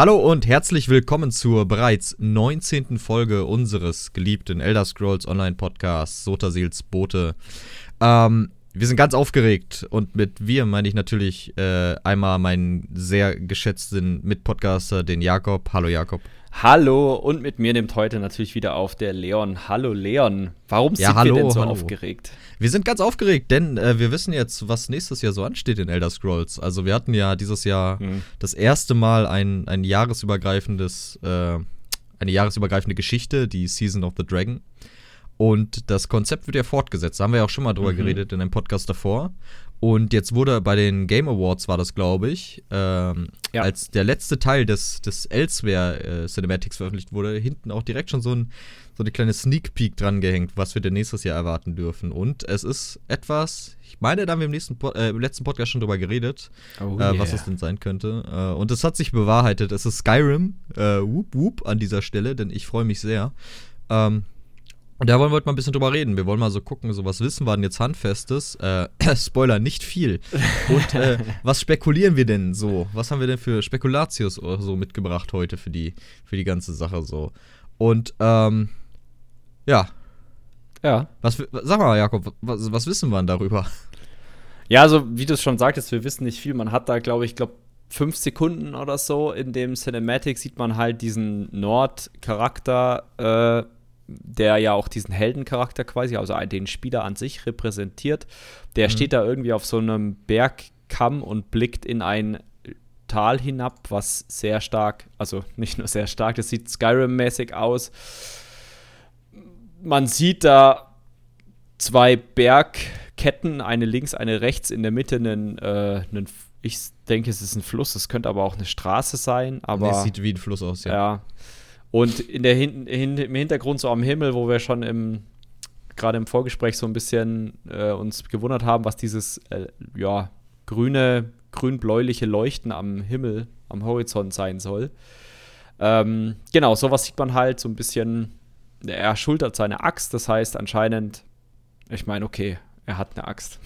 Hallo und herzlich willkommen zur bereits 19. Folge unseres geliebten Elder Scrolls Online Podcasts Sotasils Bote. Ähm, wir sind ganz aufgeregt und mit wir meine ich natürlich äh, einmal meinen sehr geschätzten Mitpodcaster, den Jakob. Hallo Jakob. Hallo und mit mir nimmt heute natürlich wieder auf der Leon. Hallo Leon. Warum Ja, sind hallo, wir denn so hallo. aufgeregt? Wir sind ganz aufgeregt, denn äh, wir wissen jetzt, was nächstes Jahr so ansteht in Elder Scrolls. Also wir hatten ja dieses Jahr Hm. das erste Mal ein, ein jahresübergreifendes, äh, eine jahresübergreifende Geschichte, die Season of the Dragon. Und das Konzept wird ja fortgesetzt. Da haben wir ja auch schon mal drüber Mhm. geredet in einem Podcast davor. Und jetzt wurde bei den Game Awards, war das, glaube ich, ähm, Ja. als der letzte Teil des, des Elsewhere äh, Cinematics veröffentlicht wurde, hinten auch direkt schon so, ein, so eine kleine Sneak Peek dran gehängt, was wir denn nächstes Jahr erwarten dürfen. Und es ist etwas, ich meine, da haben wir im, nächsten äh, im letzten Podcast schon drüber geredet, Oh äh, was es denn sein könnte. Äh, und es hat sich bewahrheitet. Es ist Skyrim. Äh, whoop, whoop an dieser Stelle, denn ich freue mich sehr. Ähm, und da wollen wir heute mal ein bisschen drüber reden. Wir wollen mal so gucken, so was wissen wir denn jetzt Handfestes? Äh, Spoiler, nicht viel. Und äh, was spekulieren wir denn so? Was haben wir denn für Spekulatius oder so mitgebracht heute für die, für die ganze Sache so? Und ähm, ja, Ja. was, sag mal, Jakob, was, was wissen wir denn darüber? Ja, also wie du es schon sagtest, wir wissen nicht viel. Man hat da, glaube ich, glaube fünf Sekunden oder so in dem Cinematic sieht man halt diesen Nord-Charakter, äh, der ja auch diesen Heldencharakter quasi, also den Spieler an sich repräsentiert. Der Mhm. steht da irgendwie auf so einem Bergkamm und blickt in ein Tal hinab, was sehr stark, also nicht nur sehr stark, das sieht Skyrim-mäßig aus. Man sieht da zwei Bergketten, eine links, eine rechts, in der Mitte einen, äh, einen ich denke, es ist ein Fluss, es könnte aber auch eine Straße sein, aber Nee, es sieht wie ein Fluss aus, ja. ja. Und in der Hin hin im Hintergrund so am Himmel, wo wir schon im gerade im Vorgespräch so ein bisschen äh, uns gewundert haben, was dieses äh, ja grüne grün-bläuliche Leuchten am Himmel, am Horizont sein soll. Ähm, genau, sowas sieht man halt so ein bisschen. Er schultert seine Axt, das heißt anscheinend, ich meine, okay, er hat eine Axt.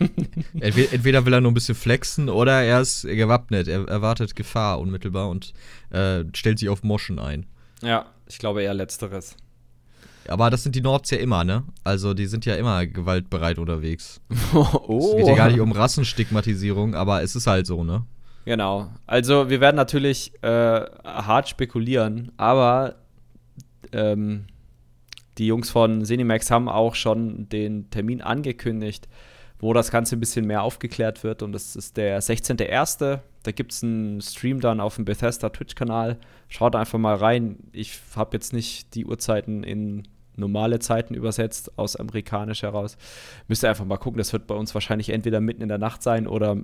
Entweder, will er nur ein bisschen flexen oder er ist gewappnet. Er erwartet Gefahr unmittelbar und äh, stellt sich auf Moschen ein. Ja, ich glaube eher letzteres. Aber das sind die Nords ja immer, ne? Also die sind ja immer gewaltbereit unterwegs. oh. Es geht ja gar nicht um Rassenstigmatisierung, aber es ist halt so, ne? Genau. Also wir werden natürlich äh, hart spekulieren, aber ähm, die Jungs von Cinemax haben auch schon den Termin angekündigt, wo das Ganze ein bisschen mehr aufgeklärt wird. Und das ist der 16.01. Da gibt es einen Stream dann auf dem Bethesda Twitch-Kanal. Schaut einfach mal rein. Ich habe jetzt nicht die Uhrzeiten in normale Zeiten übersetzt aus amerikanisch heraus. Müsst ihr einfach mal gucken. Das wird bei uns wahrscheinlich entweder mitten in der Nacht sein oder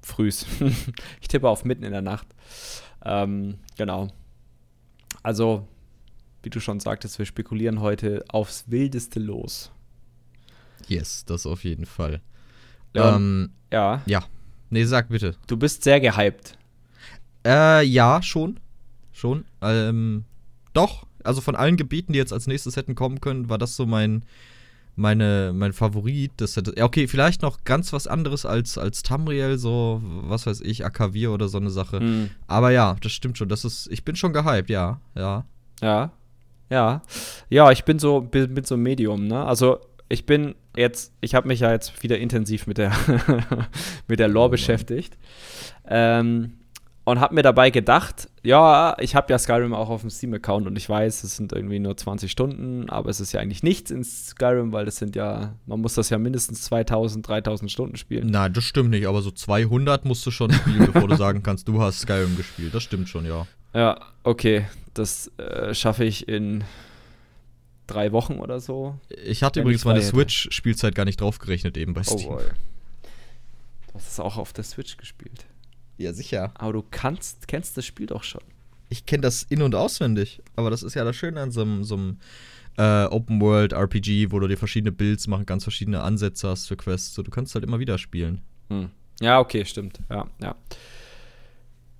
frühs. ich tippe auf mitten in der Nacht. Ähm, genau. Also, wie du schon sagtest, wir spekulieren heute aufs Wildeste los. Yes, das auf jeden Fall. Ja. Ähm, Ja, ja. Nee, sag bitte. du bist sehr gehypt. Äh, ja, schon. Schon. Ähm, doch. Also von allen Gebieten, die jetzt als nächstes hätten kommen können, war das so mein, meine, mein Favorit. Das hätte, ja, okay, vielleicht noch ganz was anderes als, als Tamriel, so, was weiß ich, Akavir oder so eine Sache. Hm. Aber ja, das stimmt schon. Das ist, ich bin schon gehypt, ja, ja. Ja. Ja. Ja, ich bin so, bin, bin so Medium, ne? Also, ich bin jetzt, ich habe mich ja jetzt wieder intensiv mit der, mit der Lore beschäftigt. Ähm, und habe mir dabei gedacht, ja, ich habe ja Skyrim auch auf dem Steam-Account und ich weiß, es sind irgendwie nur 20 Stunden, aber es ist ja eigentlich nichts in Skyrim, weil das sind ja, man muss das ja mindestens 2000, 3000 Stunden spielen. Nein, das stimmt nicht, aber so 200 musst du schon spielen, bevor du sagen kannst, du hast Skyrim gespielt. Das stimmt schon, ja. Ja, okay, das äh, schaffe ich in drei Wochen oder so. Ich hatte übrigens meine. Switch-Spielzeit gar nicht draufgerechnet eben bei Oh Steam. boy. Du hast es auch auf der Switch gespielt. ja, sicher. Aber du kannst, kennst das Spiel doch schon. Ich kenne das in- und auswendig. Aber das ist ja das Schöne an so einem, so einem äh, Open-World-RPG, wo du dir verschiedene Builds machen kannst, verschiedene Ansätze hast für Quests. So, du kannst halt immer wieder spielen. Hm. Ja, okay, stimmt. Ja, ja.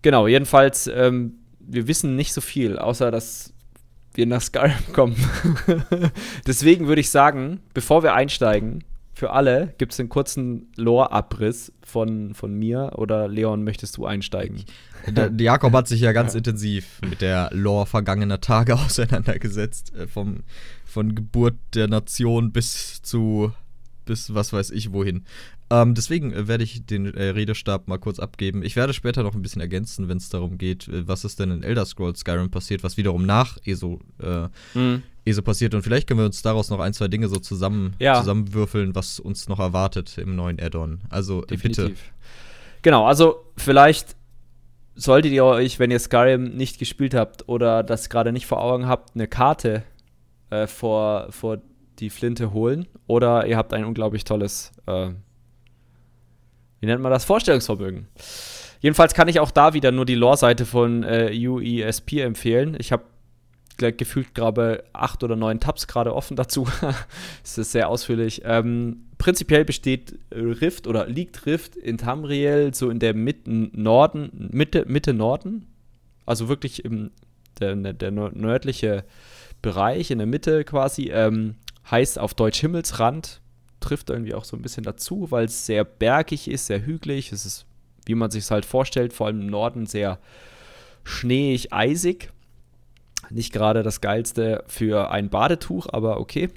Genau, jedenfalls, ähm, wir wissen nicht so viel, außer dass wir nach Skyrim kommen. Deswegen würde ich sagen, bevor wir einsteigen, für alle gibt es einen kurzen Lore-Abriss von, von mir oder Leon, möchtest du einsteigen? Der, der Jakob hat sich ja ganz intensiv mit der Lore vergangener Tage auseinandergesetzt. Äh, vom, von Geburt der Nation bis zu, bis was weiß ich wohin. Ähm, deswegen äh, werde ich den äh, Redestab mal kurz abgeben. Ich werde später noch ein bisschen ergänzen, wenn es darum geht, äh, was ist denn in Elder Scrolls Skyrim passiert, was wiederum nach ESO, äh, mhm. ESO passiert. Und vielleicht können wir uns daraus noch ein, zwei Dinge so zusammen, ja. zusammenwürfeln, was uns noch erwartet im neuen Add-on. Also Definitiv. bitte. Genau, also vielleicht solltet ihr euch, wenn ihr Skyrim nicht gespielt habt oder das gerade nicht vor Augen habt, eine Karte äh, vor, vor die Flinte holen. Oder ihr habt ein unglaublich tolles äh, wie nennt man das, Vorstellungsvermögen. Jedenfalls kann ich auch da wieder nur die Lore-Seite von äh, UESP empfehlen. Ich habe gefühlt gerade acht oder neun Tabs gerade offen dazu. das ist sehr ausführlich. Ähm, prinzipiell besteht Rift oder liegt Rift in Tamriel so in der Mitte Norden, Mitte, Mitte Norden. Also wirklich im der, der nördliche Bereich in der Mitte quasi. Ähm, heißt auf Deutsch Himmelsrand trifft irgendwie auch so ein bisschen dazu, weil es sehr bergig ist, sehr hügelig. Es ist, wie man sich es halt vorstellt, vor allem im Norden sehr schneeig, eisig. Nicht gerade das Geilste für ein Badetuch, aber okay.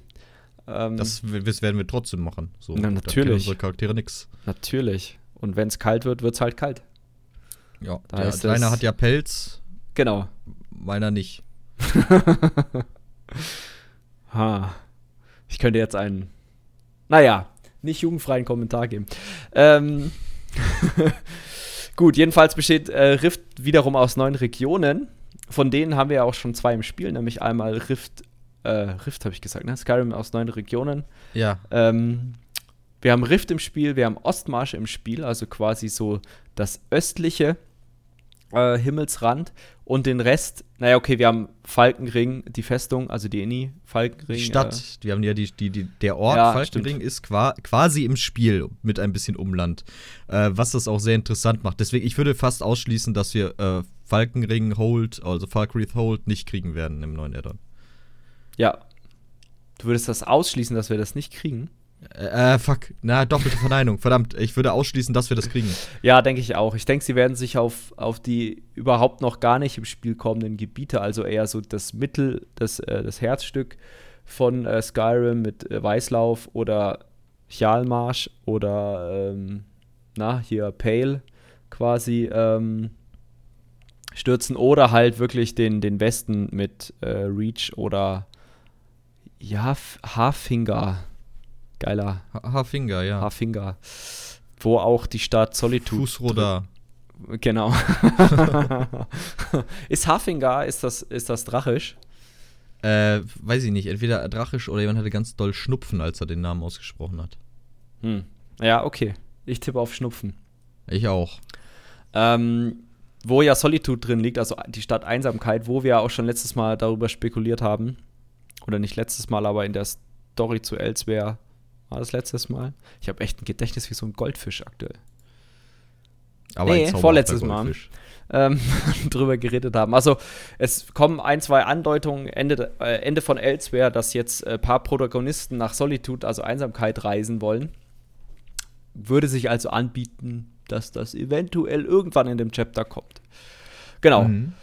Ähm, das, das, werden wir trotzdem machen. So, na, natürlich. unsere Charaktere nix. Natürlich. Und wenn es kalt wird, wird es halt kalt. Ja, da der, deiner hat ja Pelz. Genau. Meiner nicht. ha. Ich könnte jetzt einen naja, nicht jugendfreien Kommentar geben. Ähm, Gut, jedenfalls besteht äh, Rift wiederum aus neun Regionen. Von denen haben wir ja auch schon zwei im Spiel, nämlich einmal Rift, äh, Rift habe ich gesagt, ne? Skyrim aus neun Regionen. Ja. Ähm, wir haben Rift im Spiel, wir haben Ostmarsch im Spiel, also quasi so das östliche äh, Himmelsrand und den Rest, naja, okay, wir haben Falkenring, die Festung, also die Inni, Falkenring. Die Stadt, äh, wir haben ja die, die, die, der Ort ja, Falkenring stimmt. ist qua quasi im Spiel mit ein bisschen Umland, äh, was das auch sehr interessant macht. Deswegen, ich würde fast ausschließen, dass wir äh, Falkenring Hold, also Falkreath Hold, nicht kriegen werden im neuen Addon. Ja. Du würdest das ausschließen, dass wir das nicht kriegen? Äh, äh, fuck. Na, doppelte Verneinung. Verdammt, ich würde ausschließen, dass wir das kriegen. Ja, denke ich auch. Ich denke, sie werden sich auf, auf die überhaupt noch gar nicht im Spiel kommenden Gebiete, also eher so das Mittel, das, äh, das Herzstück von äh, Skyrim mit äh, Weißlauf oder Chalmarsch oder, ähm, na, hier Pale quasi ähm, stürzen oder halt wirklich den, den Westen mit äh, Reach oder ja, Hafinger Geiler. Hafinger, ja. Hafinger. Wo auch die Stadt Solitude. Fußroda. Genau. ist Hafinger, ist das, ist das drachisch? Äh, weiß ich nicht. Entweder drachisch oder jemand hatte ganz doll Schnupfen, als er den Namen ausgesprochen hat. Hm. Ja, okay. Ich tippe auf Schnupfen. Ich auch. Ähm, wo ja Solitude drin liegt, also die Stadt Einsamkeit, wo wir auch schon letztes Mal darüber spekuliert haben. Oder nicht letztes Mal, aber in der Story zu Elsewhere war das letztes Mal? Ich habe echt ein Gedächtnis wie so ein Goldfisch aktuell. Aber nee, vorletztes Mal. Ähm, drüber geredet haben. Also es kommen ein, zwei Andeutungen Ende, äh, Ende von Elsewhere, dass jetzt ein äh, paar Protagonisten nach Solitude, also Einsamkeit, reisen wollen. Würde sich also anbieten, dass das eventuell irgendwann in dem Chapter kommt. Genau. Mhm.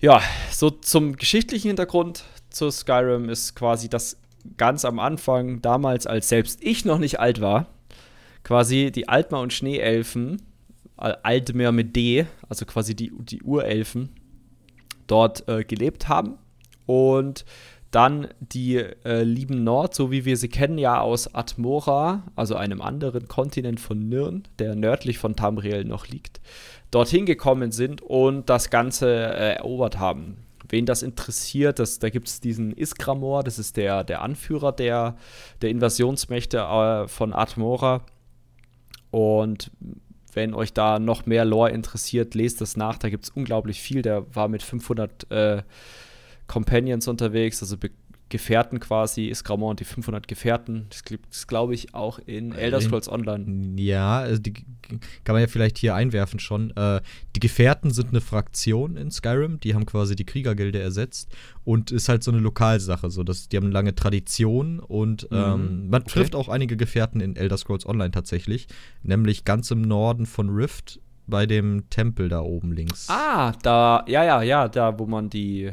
Ja, so zum geschichtlichen Hintergrund zu Skyrim ist quasi das ganz am Anfang, damals, als selbst ich noch nicht alt war, quasi die Altmar und Schneeelfen, Altmer mit D, also quasi die, die Urelfen, dort äh, gelebt haben. Und dann die äh, lieben Nord, so wie wir sie kennen, ja aus Atmora, also einem anderen Kontinent von Nirn, der nördlich von Tamriel noch liegt, dorthin gekommen sind und das Ganze äh, erobert haben wen das interessiert, das, da gibt es diesen Iskramor, das ist der, der Anführer der, der Invasionsmächte äh, von Atmora. Und wenn euch da noch mehr Lore interessiert, lest das nach. Da gibt es unglaublich viel. Der war mit 500 äh, Companions unterwegs, also Gefährten quasi, Isgramon und die 500 Gefährten. Das gibt es, glaube ich, auch in Elder Scrolls Online. Ja, also die kann man ja vielleicht hier einwerfen schon. Äh, die Gefährten sind eine Fraktion in Skyrim, die haben quasi die Kriegergilde ersetzt und ist halt so eine Lokalsache, so dass die haben eine lange Tradition und mhm. ähm, man okay. trifft auch einige Gefährten in Elder Scrolls Online tatsächlich, nämlich ganz im Norden von Rift bei dem Tempel da oben links. Ah, da, ja, ja, ja, da, wo man die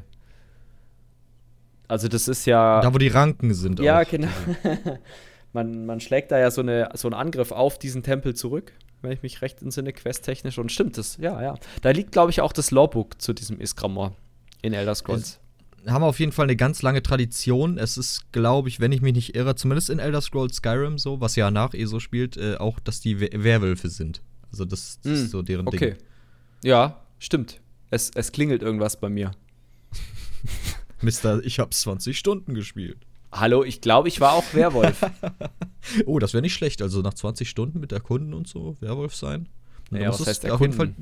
also das ist ja. Da, wo die Ranken sind. Ja, auch. genau. man, man schlägt da ja so, eine, so einen Angriff auf diesen Tempel zurück, wenn ich mich recht entsinne, questtechnisch. Und stimmt das, ja, ja. Da liegt, glaube ich, auch das Lawbook zu diesem Iskramor in Elder Scrolls. Es haben auf jeden Fall eine ganz lange Tradition. Es ist, glaube ich, wenn ich mich nicht irre, zumindest in Elder Scrolls Skyrim so, was ja nach ESO spielt, äh, auch, dass die Werwölfe sind. Also das, das mm, ist so deren okay. Ding. Ja, stimmt. Es, es klingelt irgendwas bei mir. Mister, ich habe 20 Stunden gespielt. Hallo, ich glaube, ich war auch Werwolf. oh, das wäre nicht schlecht. Also nach 20 Stunden mit Erkunden und so Werwolf sein. Ja, was heißt auf jeden Fall.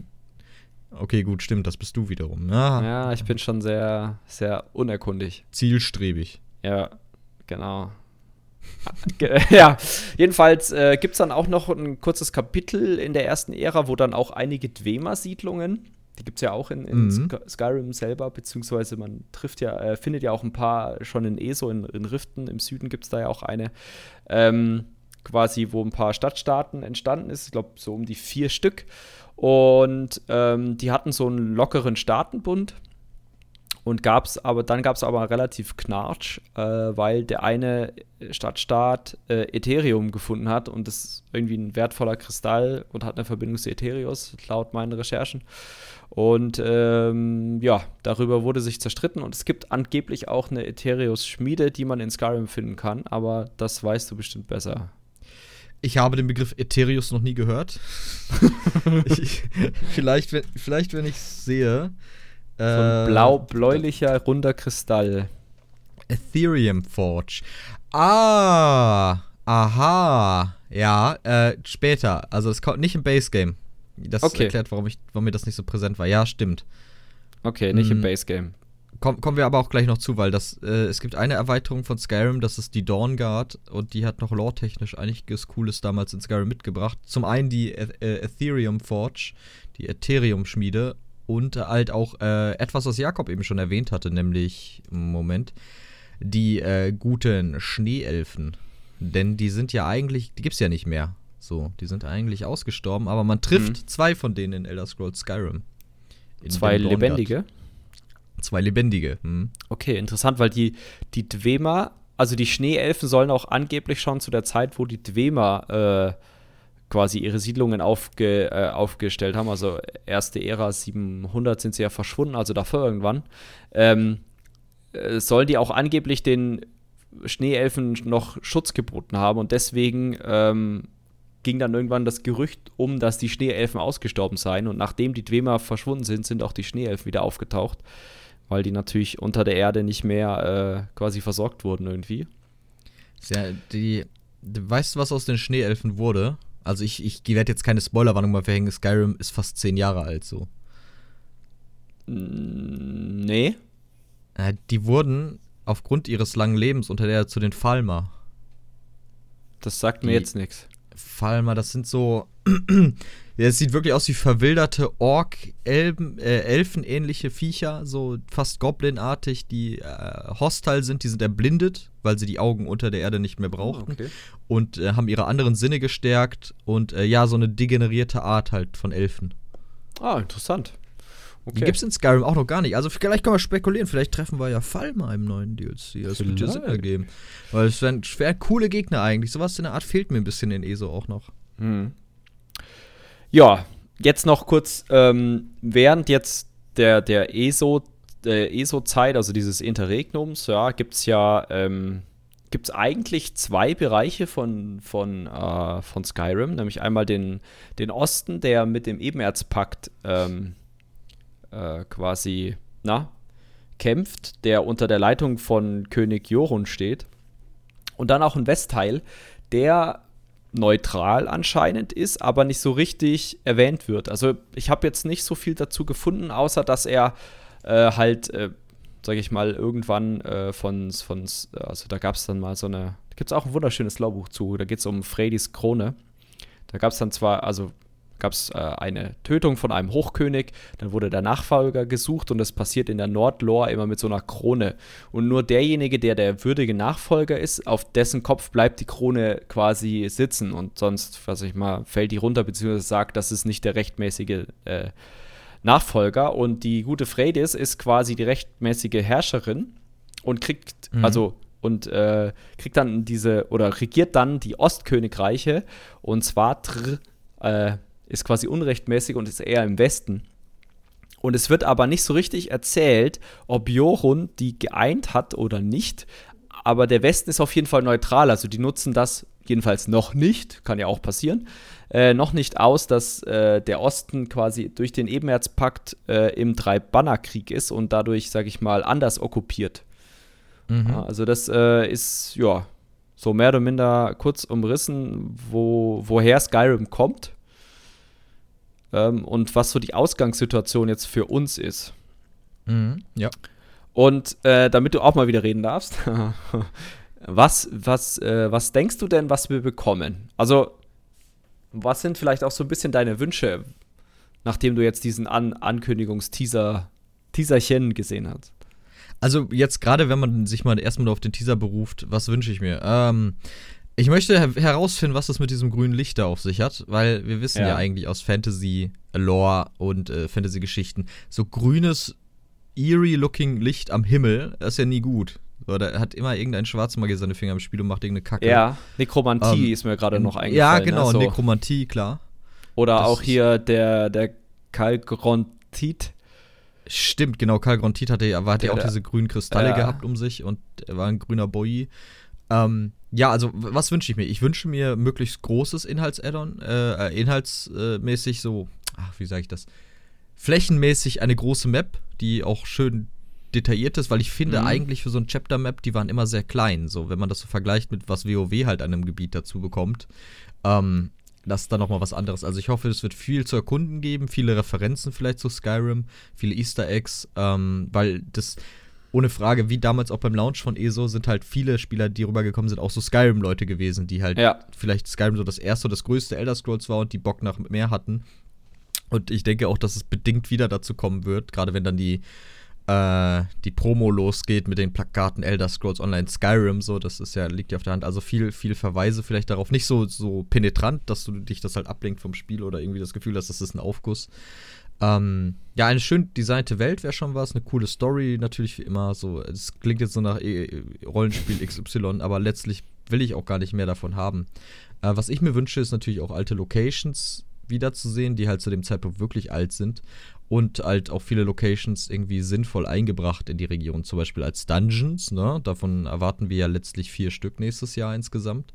Okay, gut, stimmt, das bist du wiederum. Ah. Ja, ich bin schon sehr, sehr unerkundig. Zielstrebig. Ja, genau. ja, jedenfalls äh, gibt es dann auch noch ein kurzes Kapitel in der ersten Ära, wo dann auch einige Dwemer-Siedlungen die gibt es ja auch in, in mhm. Skyrim selber, beziehungsweise man trifft ja, äh, findet ja auch ein paar schon in ESO, in, in Riften, im Süden gibt es da ja auch eine, ähm, quasi, wo ein paar Stadtstaaten entstanden ist, ich glaube so um die vier Stück. Und ähm, die hatten so einen lockeren Staatenbund. Und gab's aber, dann gab es aber relativ Knarsch, äh, weil der eine Stadtstaat äh, Ethereum gefunden hat und das ist irgendwie ein wertvoller Kristall und hat eine Verbindung zu Ethereus, laut meinen Recherchen. Und ähm, ja, darüber wurde sich zerstritten und es gibt angeblich auch eine Ethereus-Schmiede, die man in Skyrim finden kann, aber das weißt du bestimmt besser. Ich habe den Begriff Ethereus noch nie gehört. ich, vielleicht, wenn, vielleicht, wenn ich es sehe. So ein äh, blau-bläulicher, runder Kristall. Ethereum Forge. Ah, aha. Ja, äh, später. Also es kommt nicht im Base Game. Das okay. erklärt, warum, ich, warum mir das nicht so präsent war. Ja, stimmt. Okay, nicht hm. im Base Game. Komm, kommen wir aber auch gleich noch zu, weil das, äh, es gibt eine Erweiterung von Skyrim, das ist die Dawn Guard und die hat noch lore-technisch einiges Cooles damals in Skyrim mitgebracht. Zum einen die äh, Ethereum Forge, die Ethereum-Schmiede und halt auch äh, etwas, was Jakob eben schon erwähnt hatte, nämlich, Moment, die äh, guten Schneeelfen. Denn die sind ja eigentlich, die gibt's ja nicht mehr. So, die sind eigentlich ausgestorben, aber man trifft mhm. zwei von denen in Elder Scrolls Skyrim. zwei lebendige? Zwei lebendige. Mhm. Okay, interessant, weil die, die Dwemer, also die Schneeelfen sollen auch angeblich schon zu der Zeit, wo die Dwemer äh, quasi ihre Siedlungen aufge, äh, aufgestellt haben, also erste Ära 700 sind sie ja verschwunden, also davor irgendwann, ähm, äh, sollen die auch angeblich den Schneeelfen noch Schutz geboten haben und deswegen ähm, ging dann irgendwann das Gerücht um, dass die Schneeelfen ausgestorben seien. Und nachdem die Dwemer verschwunden sind, sind auch die Schneeelfen wieder aufgetaucht, weil die natürlich unter der Erde nicht mehr äh, quasi versorgt wurden irgendwie. Ja, die, weißt du, was aus den Schneeelfen wurde? Also ich, ich werde jetzt keine Spoilerwarnung mal verhängen, Skyrim ist fast zehn Jahre alt so. Nee. Äh, die wurden aufgrund ihres langen Lebens unter der zu den Falmer. Das sagt die, mir jetzt nichts. Falmer, das sind so. Es sieht wirklich aus wie verwilderte Ork-Elfen-ähnliche äh, Viecher, so fast Goblin-artig, die äh, hostile sind, die sind erblindet, weil sie die Augen unter der Erde nicht mehr brauchen. Okay. Und äh, haben ihre anderen Sinne gestärkt und äh, ja, so eine degenerierte Art halt von Elfen. Ah, interessant. Okay. Die gibt es in Skyrim auch noch gar nicht. Also vielleicht können wir spekulieren, vielleicht treffen wir ja Falma im neuen DLC. Das wird ja Sinn ergeben. Weil es wären schwer coole Gegner eigentlich. Sowas in der Art fehlt mir ein bisschen in ESO auch noch. Hm. Ja, jetzt noch kurz, ähm, während jetzt der, der ESO, der ESO-Zeit, also dieses Interregnums, ja, gibt es ja, ähm, gibt es eigentlich zwei Bereiche von, von, äh, von Skyrim, nämlich einmal den, den Osten, der mit dem Ebenerzpakt ähm, äh, quasi, na, kämpft, der unter der Leitung von König Jorun steht. Und dann auch ein Westteil, der neutral anscheinend ist, aber nicht so richtig erwähnt wird. Also ich habe jetzt nicht so viel dazu gefunden, außer dass er äh, halt, äh, sage ich mal, irgendwann äh, von, von, also da gab es dann mal so eine, da gibt es auch ein wunderschönes Lawbuch zu, da geht es um Freydis Krone. Da gab es dann zwar, also gab es äh, eine Tötung von einem Hochkönig, dann wurde der Nachfolger gesucht und das passiert in der Nordlore immer mit so einer Krone. Und nur derjenige, der der würdige Nachfolger ist, auf dessen Kopf bleibt die Krone quasi sitzen und sonst, was ich mal, fällt die runter, beziehungsweise sagt, das ist nicht der rechtmäßige äh, Nachfolger. Und die gute Freydis ist quasi die rechtmäßige Herrscherin und kriegt, mhm. also und äh, kriegt dann diese oder regiert dann die Ostkönigreiche und zwar tr, äh, ist quasi unrechtmäßig und ist eher im Westen. Und es wird aber nicht so richtig erzählt, ob Jorun die geeint hat oder nicht. Aber der Westen ist auf jeden Fall neutral. Also die nutzen das jedenfalls noch nicht, kann ja auch passieren, äh, noch nicht aus, dass äh, der Osten quasi durch den Ebenerzpakt äh, im Drei-Banner-Krieg ist und dadurch, sage ich mal, anders okkupiert. Mhm. Ja, also das äh, ist, ja, so mehr oder minder kurz umrissen, wo, woher Skyrim kommt ähm, und was so die Ausgangssituation jetzt für uns ist. Mhm, ja. Und äh, damit du auch mal wieder reden darfst, was, was, äh, was denkst du denn, was wir bekommen? Also, was sind vielleicht auch so ein bisschen deine Wünsche, nachdem du jetzt diesen An Ankündigungsteaser, Teaserchen gesehen hast? Also jetzt gerade, wenn man sich mal erstmal auf den Teaser beruft, was wünsche ich mir? Ähm, ich möchte her herausfinden, was das mit diesem grünen Licht da auf sich hat, weil wir wissen ja, ja eigentlich aus Fantasy-Lore und äh, Fantasy-Geschichten, so grünes, eerie-looking Licht am Himmel, ist ja nie gut. Da hat immer irgendein Schwarzmagier seine Finger im Spiel und macht irgendeine Kacke. Ja, Nekromantie ähm, ist mir gerade noch eingefallen. Ja, genau, ne? so. Nekromantie, klar. Oder das auch hier der, der Kalgrontit. Stimmt, genau, Kalgrontit hatte, aber hat ja auch diese grünen Kristalle ja. gehabt um sich und er war ein grüner Boy. Ähm, ja, also was wünsche ich mir? Ich wünsche mir möglichst großes Inhalts-Add-on, äh, äh inhaltsmäßig so, ach, wie sage ich das? Flächenmäßig eine große Map, die auch schön detailliert ist, weil ich finde mhm. eigentlich für so ein Chapter-Map, die waren immer sehr klein, so wenn man das so vergleicht mit was WoW halt an einem Gebiet dazu bekommt. Ähm, das ist dann nochmal was anderes. Also ich hoffe, es wird viel zu erkunden geben, viele Referenzen vielleicht zu Skyrim, viele Easter Eggs, ähm, weil das ohne Frage, wie damals auch beim Launch von ESO, sind halt viele Spieler, die rübergekommen sind, auch so Skyrim-Leute gewesen, die halt ja. vielleicht Skyrim so das erste und das größte Elder Scrolls war und die Bock nach mehr hatten. Und ich denke auch, dass es bedingt wieder dazu kommen wird, gerade wenn dann die, äh, die Promo losgeht mit den Plakaten Elder Scrolls Online Skyrim, so, das ist ja, liegt ja auf der Hand. Also viel, viel Verweise vielleicht darauf. Nicht so, so penetrant, dass du dich das halt ablenkt vom Spiel oder irgendwie das Gefühl hast, das ist ein Aufguss. Ähm, ja, eine schön designte Welt wäre schon was, eine coole Story natürlich wie immer. So, es klingt jetzt so nach e Rollenspiel XY, aber letztlich will ich auch gar nicht mehr davon haben. Äh, was ich mir wünsche, ist natürlich auch alte Locations wiederzusehen, die halt zu dem Zeitpunkt wirklich alt sind und halt auch viele Locations irgendwie sinnvoll eingebracht in die Region, zum Beispiel als Dungeons. Ne? Davon erwarten wir ja letztlich vier Stück nächstes Jahr insgesamt.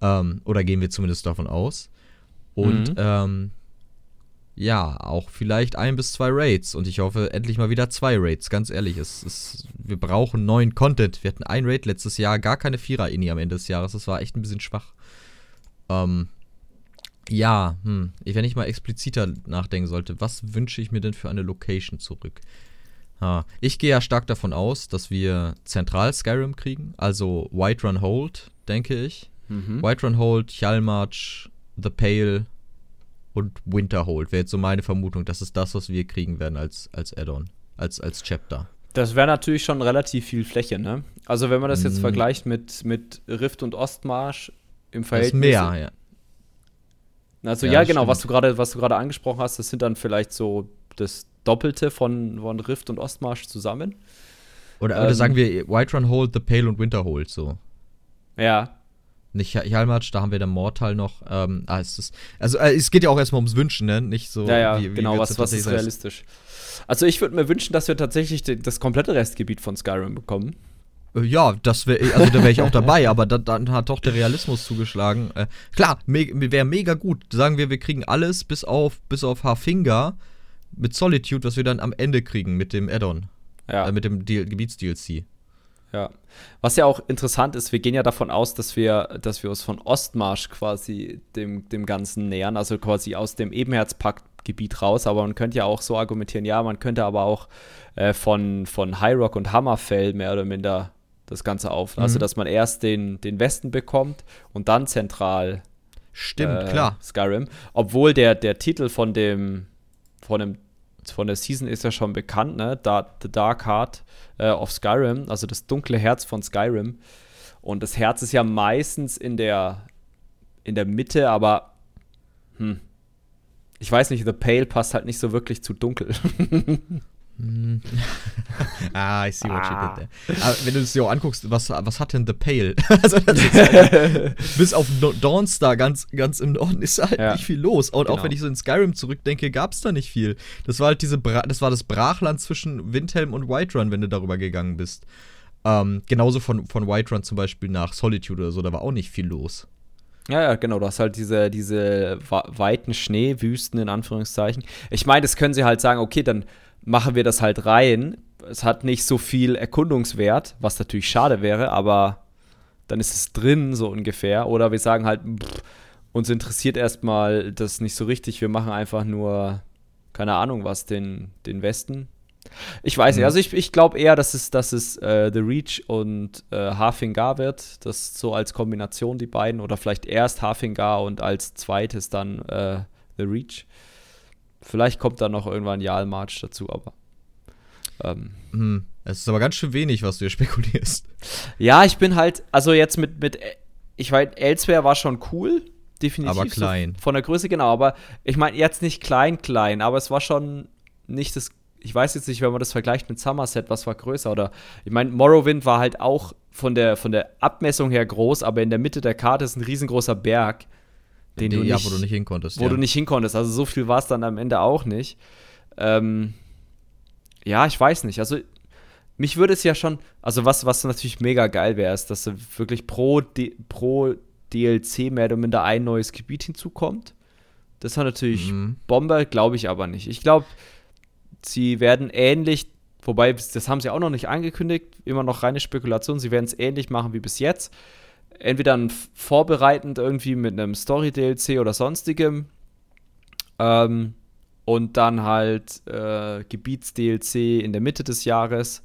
Ähm, oder gehen wir zumindest davon aus. Und mhm. ähm, ja, auch vielleicht ein bis zwei Raids. Und ich hoffe endlich mal wieder zwei Raids. Ganz ehrlich, es, es, wir brauchen neuen Content. Wir hatten ein Raid letztes Jahr, gar keine Vierer-Ini am Ende des Jahres. Das war echt ein bisschen schwach. Ähm, ja, hm. wenn ich mal expliziter nachdenken sollte, was wünsche ich mir denn für eine Location zurück? Ha. Ich gehe ja stark davon aus, dass wir zentral Skyrim kriegen, also Whiterun Hold, denke ich. Mhm. Whiterun Hold, Hjalmarch, The Pale, und Winterhold. Wäre jetzt so meine Vermutung. Das ist das, was wir kriegen werden als, als Add-on, als, als Chapter. Das wäre natürlich schon relativ viel Fläche, ne? Also wenn man das jetzt mm. vergleicht mit, mit Rift und Ostmarsch im Verhältnis. Das ist mehr, ja. Also ja, ja genau, stimmt. was du gerade, was du gerade angesprochen hast, das sind dann vielleicht so das Doppelte von, von Rift und Ostmarsch zusammen. Oder, ähm, oder sagen wir Whiterun Hold, The Pale und Winterhold so. Ja, nicht Hjalmatsch, da haben wir dann Mortal noch. Ähm, ah, ist, also äh, es geht ja auch erstmal ums Wünschen, ne? Nicht so. Ja, ja, wie, wie genau, was, was ist realistisch. Also ich würde mir wünschen, dass wir tatsächlich das komplette Restgebiet von Skyrim bekommen. Äh, ja, das wäre, also da wäre ich auch dabei, aber da, dann hat doch der Realismus zugeschlagen. Äh, klar, me wäre mega gut. Sagen wir, wir kriegen alles bis auf, bis auf Harfinger mit Solitude, was wir dann am Ende kriegen mit dem Addon. Ja. Äh, mit dem Gebiets-DLC. Ja. Was ja auch interessant ist, wir gehen ja davon aus, dass wir, dass wir uns von Ostmarsch quasi dem, dem Ganzen nähern, also quasi aus dem Ebenherzpakt Gebiet raus, aber man könnte ja auch so argumentieren, ja, man könnte aber auch äh, von, von High Rock und Hammerfell mehr oder minder das Ganze auf. Also, mhm. Also, dass man erst den, den Westen bekommt und dann zentral Stimmt, äh, klar. Skyrim. Obwohl der, der Titel von dem, von dem von der Season ist ja schon bekannt, ne? Da, The Dark Heart äh, of Skyrim, also das dunkle Herz von Skyrim. Und das Herz ist ja meistens in der, in der Mitte, aber hm, ich weiß nicht, The Pale passt halt nicht so wirklich zu dunkel. ah, I see what ah. you did there. Aber wenn du es dir auch anguckst, was, was hat denn The Pale? also halt, bis auf Dawnstar ganz, ganz im Norden ist halt ja. nicht viel los. Und genau. auch wenn ich so in Skyrim zurückdenke, gab es da nicht viel. Das war halt diese Bra das war das Brachland zwischen Windhelm und Whiterun, wenn du darüber gegangen bist. Ähm, genauso von, von Whiterun zum Beispiel nach Solitude oder so, da war auch nicht viel los. Ja, ja, genau. Du hast halt diese, diese weiten Schneewüsten in Anführungszeichen. Ich meine, das können sie halt sagen, okay, dann machen wir das halt rein. Es hat nicht so viel Erkundungswert, was natürlich schade wäre, aber dann ist es drin, so ungefähr. Oder wir sagen halt, pff, uns interessiert erstmal das nicht so richtig. Wir machen einfach nur, keine Ahnung was, den, den Westen. Ich weiß nicht, mhm. also ich, ich glaube eher, dass es, dass es äh, The Reach und äh, Harfingar wird. Das so als Kombination die beiden. Oder vielleicht erst Harfingar und als zweites dann äh, The Reach. Vielleicht kommt da noch irgendwann Jahl March dazu, aber. Ähm. Hm. Es ist aber ganz schön wenig, was du hier spekulierst. Ja, ich bin halt, also jetzt mit, mit ich weiß, Elsewhere war schon cool, definitiv. Aber klein. So von der Größe, genau, aber ich meine jetzt nicht klein, klein, aber es war schon nicht das ich weiß jetzt nicht, wenn man das vergleicht mit Somerset, was war größer oder ich meine, Morrowind war halt auch von der, von der Abmessung her groß, aber in der Mitte der Karte ist ein riesengroßer Berg, den du nicht, ja, wo du nicht hinkonntest. Wo ja. du nicht hinkonntest. Also so viel war es dann am Ende auch nicht. Ähm, ja, ich weiß nicht. Also mich würde es ja schon, also was, was natürlich mega geil wäre, ist, dass wirklich pro, D, pro DLC mehr oder minder ein neues Gebiet hinzukommt. Das war natürlich mhm. Bombe, glaube ich aber nicht. Ich glaube, sie werden ähnlich, wobei das haben sie auch noch nicht angekündigt, immer noch reine Spekulation, sie werden es ähnlich machen wie bis jetzt. Entweder ein vorbereitend irgendwie mit einem Story-DLC oder sonstigem. Ähm, und dann halt äh, Gebiets-DLC in der Mitte des Jahres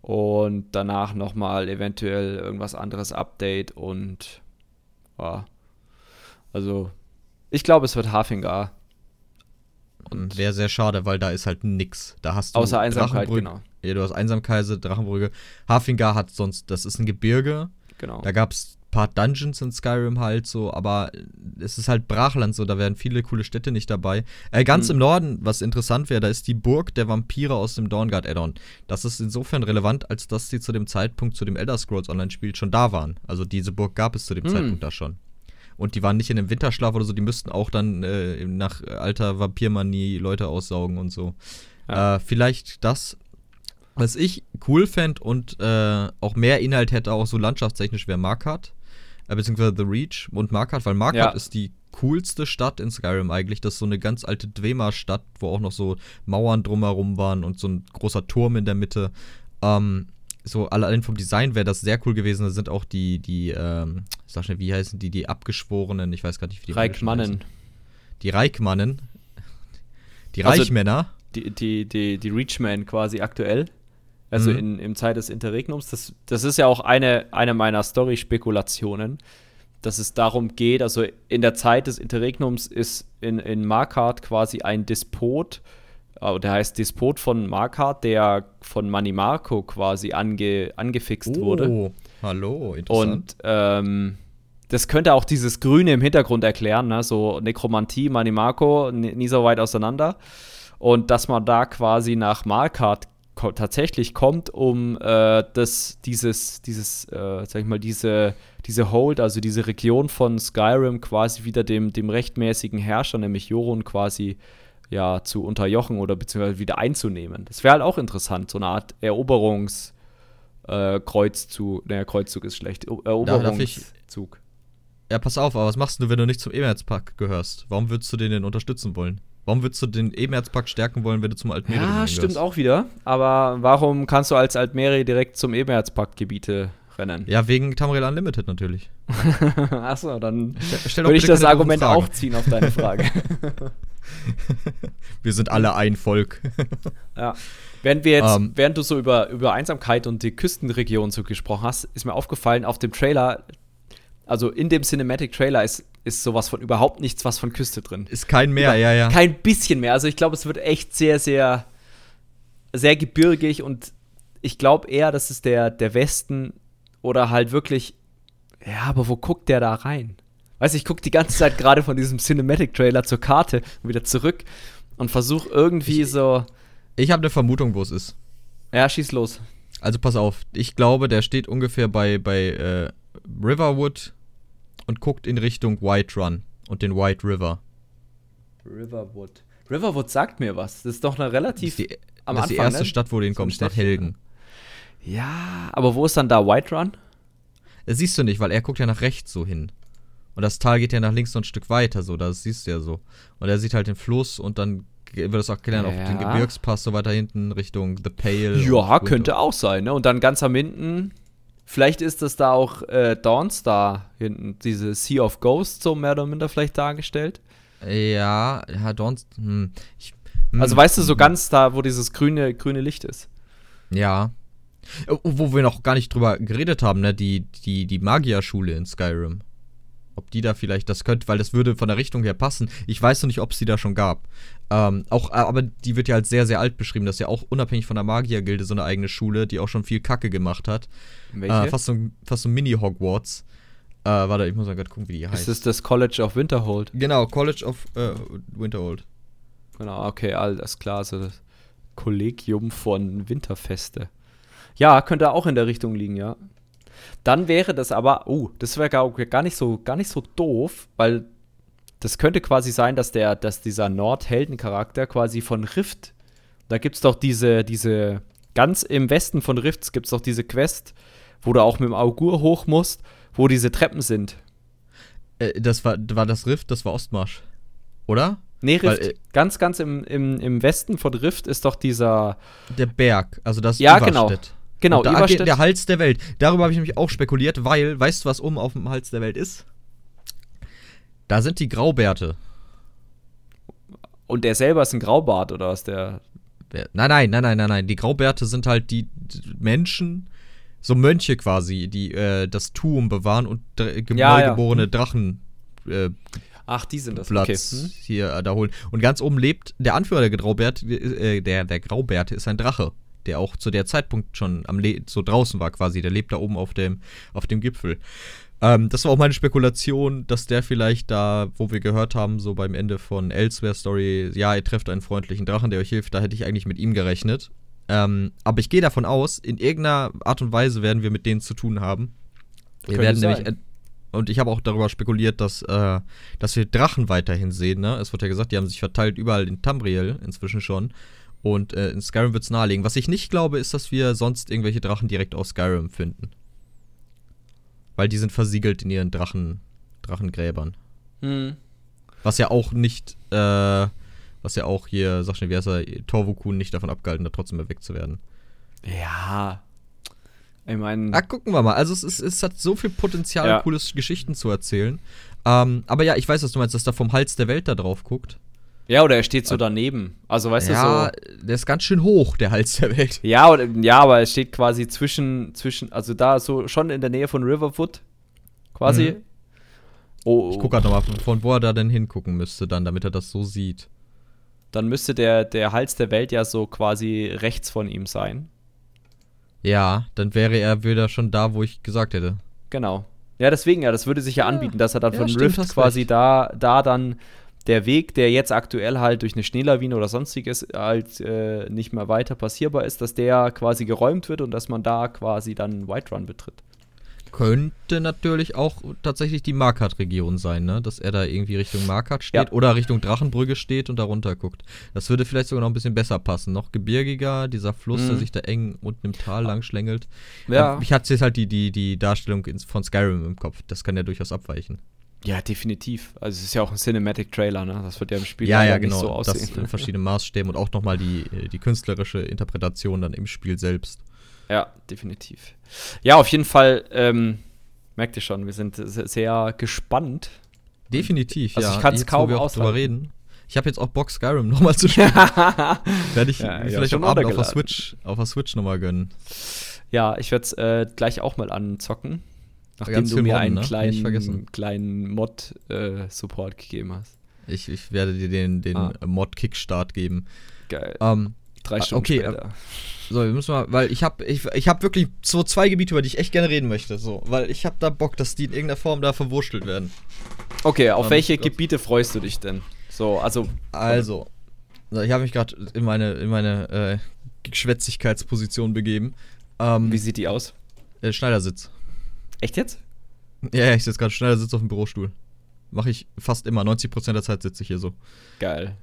und danach nochmal eventuell irgendwas anderes Update und ja, also ich glaube, es wird Hafingar. Und wäre sehr schade, weil da ist halt nix. Da hast du Außer Einsamkeit, genau. Ja, du hast Einsamkeit, Drachenbrücke. Hafingar hat sonst, das ist ein Gebirge. Genau. Da gab es paar Dungeons in Skyrim halt so, aber es ist halt Brachland so, da wären viele coole Städte nicht dabei. Äh, ganz mhm. im Norden, was interessant wäre, da ist die Burg der Vampire aus dem Dawnguard Addon. Das ist insofern relevant, als dass sie zu dem Zeitpunkt zu dem Elder Scrolls Online-Spiel schon da waren. Also diese Burg gab es zu dem mhm. Zeitpunkt da schon und die waren nicht in einem Winterschlaf oder so, die müssten auch dann äh, nach alter Vampirmanie Leute aussaugen und so. Ja. Äh, vielleicht das, was ich cool fände und äh, auch mehr Inhalt hätte, auch so landschaftstechnisch, wäre Markart, äh, beziehungsweise The Reach und Markart, weil Markart ja. ist die coolste Stadt in Skyrim eigentlich. Das ist so eine ganz alte Dwemer-Stadt, wo auch noch so Mauern drumherum waren und so ein großer Turm in der Mitte. Ähm, so allein vom Design wäre das sehr cool gewesen. Da sind auch die, die, ähm, sag schnell, wie heißen die, die Abgeschworenen, ich weiß gar nicht, wie die Reichmannen. Die Reichmannen. Die also Reichmänner. Die, die, die, die Reachmen quasi aktuell. Also mhm. in, im Zeit des Interregnums. Das, das ist ja auch eine, eine meiner Story-Spekulationen, dass es darum geht, also in der Zeit des Interregnums ist in, in Markart quasi ein Despot Oh, der heißt Despot von Markart, der von Manny Marco quasi ange, angefixt oh, wurde. Hallo, interessant. Und ähm, das könnte auch dieses Grüne im Hintergrund erklären, ne? so Nekromantie, Manny Marco, nie so weit auseinander. Und dass man da quasi nach Markart ko tatsächlich kommt, um äh, das, dieses, dieses, äh, sag ich mal, diese, diese Hold, also diese Region von Skyrim quasi wieder dem, dem rechtmäßigen Herrscher, nämlich Jorun, quasi ja zu unterjochen oder beziehungsweise wieder einzunehmen. Das wäre halt auch interessant, so eine Art Eroberungs- äh, Kreuzzug, naja, Kreuzzug ist schlecht, Eroberungszug. Ja, pass auf, aber was machst du, wenn du nicht zum Emerzpakt gehörst? Warum würdest du den denn unterstützen wollen? Warum würdest du den Emerzpakt stärken wollen, wenn du zum Altmeri Ja, stimmt auch wieder. Aber warum kannst du als Altmeri direkt zum Emerzpakt-Gebiete rennen? Ja, wegen Tamriel Unlimited natürlich. Achso, dann würde ich das Argument auch ziehen auf deine Frage. wir sind alle ein Volk. ja. Während wir jetzt, um, ähm. während du so über, über Einsamkeit und die Küstenregion so gesprochen hast, ist mir aufgefallen, auf dem Trailer, also in dem Cinematic Trailer ist, ist sowas von überhaupt nichts, was von Küste drin. Ist kein Meer, ja, ja. Kein bisschen mehr. Also ich glaube, es wird echt sehr, sehr, sehr gebirgig und ich glaube eher, dass es der, der Westen oder halt wirklich, ja, aber wo guckt der da rein? Weißt du, ich gucke die ganze Zeit gerade von diesem Cinematic-Trailer zur Karte und wieder zurück und versuche irgendwie ich, so. Ich habe eine Vermutung, wo es ist. Ja, schieß los. Also pass auf, ich glaube, der steht ungefähr bei, bei äh, Riverwood und guckt in Richtung White Run und den White River. Riverwood. Riverwood sagt mir was. Das ist doch eine relativ. Das ist die, am das ist die erste ne? Stadt, wo den so kommt, Stadt Helgen. Ja, aber wo ist dann da White Run? Das siehst du nicht, weil er guckt ja nach rechts so hin. Und das Tal geht ja nach links noch ein Stück weiter, so, das siehst du ja so. Und er sieht halt den Fluss und dann wird es auch erklären, ja. auf den Gebirgspass so weiter hinten Richtung The Pale. Ja, könnte auch sein, ne? Und dann ganz am hinten, vielleicht ist das da auch äh, Dawnstar hinten, diese Sea of Ghosts so mehr oder minder vielleicht dargestellt. Ja, ja, Dawnstar, hm, hm, Also weißt du, so hm. ganz da, wo dieses grüne, grüne Licht ist. Ja. Wo wir noch gar nicht drüber geredet haben, ne? Die, die, die Magierschule in Skyrim ob die da vielleicht das könnte, weil das würde von der Richtung her passen. Ich weiß noch nicht, ob es die da schon gab. Ähm, auch, äh, aber die wird ja als sehr, sehr alt beschrieben. Das ist ja auch unabhängig von der Magiergilde so eine eigene Schule, die auch schon viel Kacke gemacht hat. Welche? Äh, fast so, fast so Mini-Hogwarts. Äh, warte, ich muss mal gerade gucken, wie die heißt. Ist das das College of Winterhold? Genau, College of äh, Winterhold. Genau, okay, alles klar. Also das Kollegium von Winterfeste. Ja, könnte auch in der Richtung liegen, ja. Dann wäre das aber, oh, das wäre gar, gar, nicht so, gar nicht so doof, weil das könnte quasi sein, dass der, dass dieser Nordheldencharakter quasi von Rift, da gibt es doch diese, diese, ganz im Westen von Rift gibt es doch diese Quest, wo du auch mit dem Augur hoch musst, wo diese Treppen sind. Äh, das war, war das Rift, das war Ostmarsch. Oder? Nee, Rift. Weil, äh, ganz, ganz im, im, im Westen von Rift ist doch dieser. Der Berg, also das Ja, genau. Genau, da geht der Hals der Welt. Darüber habe ich nämlich auch spekuliert, weil, weißt du, was oben auf dem Hals der Welt ist? Da sind die Graubärte. Und der selber ist ein Graubart, oder was der. Nein, nein, nein, nein, nein, nein. Die Graubärte sind halt die Menschen, so Mönche quasi, die äh, das Tuum bewahren und ja, neugeborene ja. Hm. Drachen. Äh, Ach, die sind das. Platz okay. hm? hier äh, da holen. Und ganz oben lebt der Anführer der Graubärte, äh, der, der Graubärte ist ein Drache der auch zu der Zeitpunkt schon am Le so draußen war quasi. Der lebt da oben auf dem, auf dem Gipfel. Ähm, das war auch meine Spekulation, dass der vielleicht da, wo wir gehört haben, so beim Ende von Elsewhere Story, ja, ihr trefft einen freundlichen Drachen, der euch hilft, da hätte ich eigentlich mit ihm gerechnet. Ähm, aber ich gehe davon aus, in irgendeiner Art und Weise werden wir mit denen zu tun haben. Wir Könnte werden nämlich und ich habe auch darüber spekuliert, dass, äh, dass wir Drachen weiterhin sehen. Ne? Es wird ja gesagt, die haben sich verteilt überall in Tamriel inzwischen schon. Und äh, in Skyrim wird es nahelegen. Was ich nicht glaube, ist, dass wir sonst irgendwelche Drachen direkt aus Skyrim finden. Weil die sind versiegelt in ihren Drachen, Drachengräbern. Hm. Was ja auch nicht, äh, was ja auch hier, sag schnell, wie heißt er, Torvukun nicht davon abgehalten hat, trotzdem erweckt zu werden. Ja. Ich meine. Ah, gucken wir mal. Also es, ist, es hat so viel Potenzial, ja. coole Geschichten zu erzählen. Ähm, aber ja, ich weiß, was du meinst, dass da vom Hals der Welt da drauf guckt. Ja, oder er steht so daneben. Also, weißt ja, du so. der ist ganz schön hoch, der Hals der Welt. Ja, oder, ja, aber er steht quasi zwischen, zwischen, also da so schon in der Nähe von Riverwood. Quasi. Mhm. Oh, ich gucke gerade nochmal, von wo er da denn hingucken müsste, dann, damit er das so sieht. Dann müsste der, der Hals der Welt ja so quasi rechts von ihm sein. Ja, dann wäre er wieder schon da, wo ich gesagt hätte. Genau. Ja, deswegen, ja, das würde sich ja, ja anbieten, dass er dann ja, von stimmt, Rift quasi da, da dann der Weg, der jetzt aktuell halt durch eine Schneelawine oder sonstiges halt äh, nicht mehr weiter passierbar ist, dass der quasi geräumt wird und dass man da quasi dann White Run betritt. Könnte natürlich auch tatsächlich die Markart-Region sein, ne? Dass er da irgendwie Richtung Markart steht ja. oder Richtung Drachenbrücke steht und da runter guckt. Das würde vielleicht sogar noch ein bisschen besser passen. Noch gebirgiger, dieser Fluss, mhm. der sich da eng unten im Tal lang schlängelt. Ja. Ich hatte jetzt halt die, die, die Darstellung von Skyrim im Kopf. Das kann ja durchaus abweichen. Ja, definitiv. Also es ist ja auch ein Cinematic Trailer, ne? Das wird ja im Spiel ja, ja, genau. nicht so aussehen. Das in verschiedenen Maßstäben und auch nochmal die, äh, die künstlerische Interpretation dann im Spiel selbst. Ja, definitiv. Ja, auf jeden Fall, ähm, merkt ihr schon, wir sind sehr gespannt. Definitiv, also ja. ich kann es kaum auch drüber reden. Ich habe jetzt auch Bock, Skyrim nochmal zu spielen. Werde ich ja, vielleicht am Abend auf der Switch, auf der Switch nochmal gönnen. Ja, ich werde es äh, gleich auch mal anzocken. Nachdem du mir einen ne? kleinen, kleinen Mod-Support äh, gegeben hast. Ich, ich werde dir den, den ah. Mod-Kickstart geben. Geil. Ähm, Drei ah, Stunden okay, später. So, wir müssen mal, weil ich habe ich, ich hab wirklich so zwei Gebiete, über die ich echt gerne reden möchte. So, weil ich habe da Bock, dass die in irgendeiner Form da verwurschtelt werden. Okay, auf um, welche Gebiete freust du dich denn? So, also. Also, ich habe mich gerade in meine, in meine äh, Geschwätzigkeitsposition begeben. Ähm, Wie sieht die aus? Äh, Schneidersitz. Echt jetzt? Ja, ja ich sitze gerade Schneidersitz auf dem Bürostuhl. Mache ich fast immer. 90% der Zeit sitze ich hier so. Geil.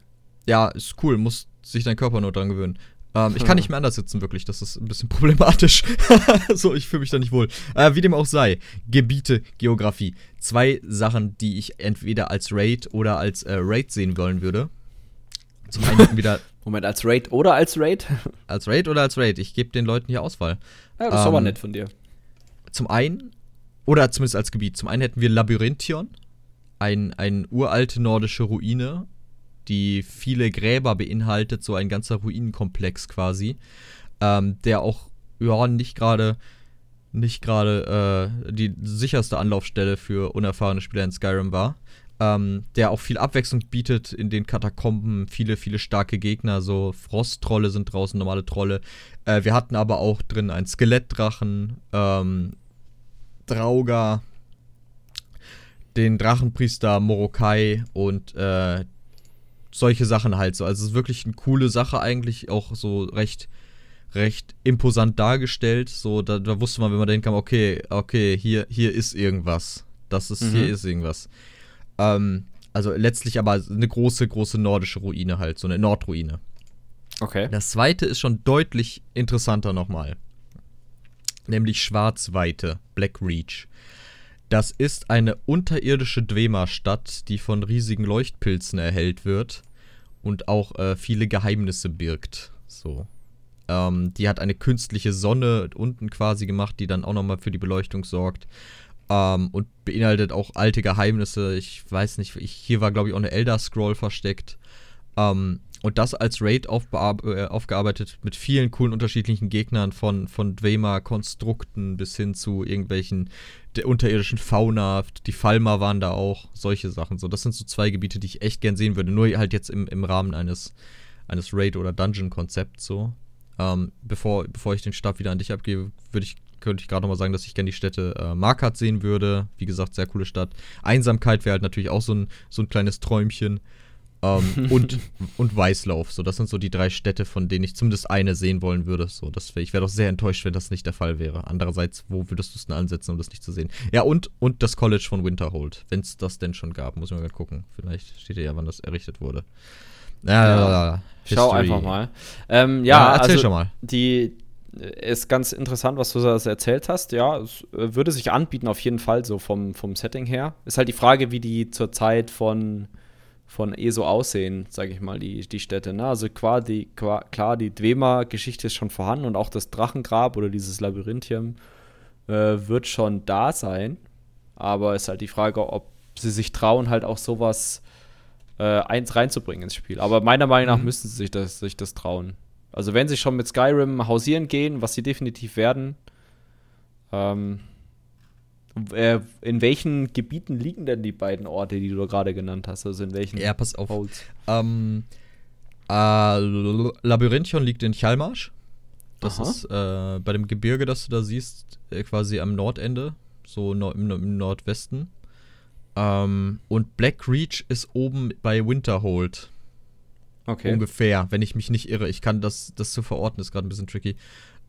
Ja, ist cool. Muss sich dein Körper nur dran gewöhnen. Ähm, ich kann nicht mehr anders sitzen, wirklich. Das ist ein bisschen problematisch. so, ich fühle mich da nicht wohl. Äh, wie dem auch sei. Gebiete, Geografie. Zwei Sachen, die ich entweder als Raid oder als äh, Raid sehen wollen würde. Zum einen wieder. Moment, als Raid oder als Raid? als Raid oder als Raid. Ich gebe den Leuten hier Auswahl. Ja, das ist ähm, aber nett von dir. Zum einen, oder zumindest als Gebiet. Zum einen hätten wir Labyrinthion. Ein, ein uralte nordische Ruine die viele Gräber beinhaltet, so ein ganzer Ruinenkomplex quasi, ähm, der auch ja nicht gerade nicht gerade äh, die sicherste Anlaufstelle für unerfahrene Spieler in Skyrim war. Ähm, der auch viel Abwechslung bietet in den Katakomben, viele, viele starke Gegner, so Frosttrolle sind draußen, normale Trolle. Äh, wir hatten aber auch drin einen Skelettdrachen, ähm, Drauga, den Drachenpriester Morokai und äh, solche Sachen halt so. Also es ist wirklich eine coole Sache eigentlich, auch so recht, recht imposant dargestellt. So, da, da wusste man, wenn man dahin kam, okay, okay, hier, hier ist irgendwas. Das ist, mhm. hier ist irgendwas. Ähm, also letztlich aber eine große, große nordische Ruine halt, so eine Nordruine. Okay. Das zweite ist schon deutlich interessanter nochmal. Nämlich Schwarzweite, Black Reach. Das ist eine unterirdische Dwemer-Stadt, die von riesigen Leuchtpilzen erhellt wird und auch äh, viele Geheimnisse birgt. So. Ähm, die hat eine künstliche Sonne unten quasi gemacht, die dann auch nochmal für die Beleuchtung sorgt. Ähm, und beinhaltet auch alte Geheimnisse. Ich weiß nicht, ich, hier war, glaube ich, auch eine Elder Scroll versteckt. Ähm, und das als Raid äh, aufgearbeitet mit vielen coolen unterschiedlichen Gegnern, von, von Dwemer-Konstrukten bis hin zu irgendwelchen der unterirdischen Fauna. Die Falmer waren da auch, solche Sachen. So, das sind so zwei Gebiete, die ich echt gern sehen würde. Nur halt jetzt im, im Rahmen eines, eines Raid- oder Dungeon-Konzepts so. Ähm, bevor, bevor ich den Stab wieder an dich abgebe, würde ich könnte ich gerade nochmal sagen, dass ich gerne die Städte äh, Markat sehen würde. Wie gesagt, sehr coole Stadt. Einsamkeit wäre halt natürlich auch so ein, so ein kleines Träumchen. Ähm, und, und Weißlauf. So, das sind so die drei Städte, von denen ich zumindest eine sehen wollen würde. So, das wär, ich wäre doch sehr enttäuscht, wenn das nicht der Fall wäre. Andererseits, wo würdest du es denn ansetzen, um das nicht zu sehen? Ja, und, und das College von Winterhold. Wenn es das denn schon gab, muss ich mal gucken. Vielleicht steht ja, wann das errichtet wurde. Ja, ja, ja. Schau einfach mal. Ähm, ja, ja, erzähl also schon mal. Die ist ganz interessant, was du das erzählt hast. Ja, es äh, würde sich anbieten, auf jeden Fall, so vom, vom Setting her. Ist halt die Frage, wie die zur Zeit von von eh so aussehen, sage ich mal, die, die Städte. Ne? Also klar, die, klar, die Dwemer-Geschichte ist schon vorhanden und auch das Drachengrab oder dieses Labyrinthium äh, wird schon da sein. Aber ist halt die Frage, ob sie sich trauen, halt auch sowas äh, eins reinzubringen ins Spiel. Aber meiner Meinung nach mhm. müssen sie sich das, sich das trauen. Also wenn sie schon mit Skyrim hausieren gehen, was sie definitiv werden, ähm, äh, in welchen Gebieten liegen denn die beiden Orte, die du gerade genannt hast? Also in welchen? Ja, pass auf. Ähm, äh, Labyrinthion liegt in Chalmarsch. Das Aha. ist äh, bei dem Gebirge, das du da siehst, äh, quasi am Nordende, so no im, im, Nordwesten. Ähm, und Black Reach ist oben bei Winterhold. Okay. Ungefähr, wenn ich mich nicht irre. Ich kann das, das zu verorten, ist gerade ein bisschen tricky.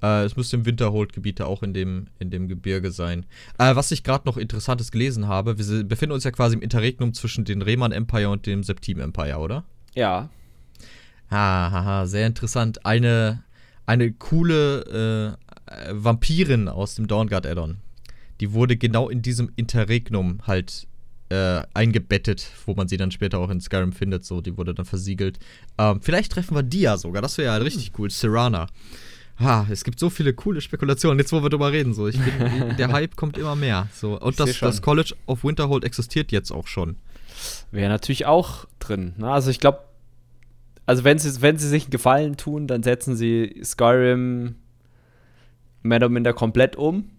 Äh, es müsste im Winterhold-Gebiet auch in dem, in dem Gebirge sein. Äh, was ich gerade noch Interessantes gelesen habe, wir befinden uns ja quasi im Interregnum zwischen dem Reman Empire und dem Septim Empire, oder? Ja. Haha, sehr interessant. Eine, eine coole äh, Vampirin aus dem Dawnguard Addon. Die wurde genau in diesem Interregnum halt äh, eingebettet, wo man sie dann später auch in Skyrim findet. So, die wurde dann versiegelt. Ähm, vielleicht treffen wir die ja sogar. Das wäre ja richtig cool. Serana. Ha, es gibt so viele coole Spekulationen, jetzt wo wir drüber reden. So. Ich bin, der Hype kommt immer mehr. So. Und das, das College of Winterhold existiert jetzt auch schon. Wäre natürlich auch drin. Ne? Also ich glaube, also wenn sie, wenn sie sich einen Gefallen tun, dann setzen sie Skyrim oder minder komplett um.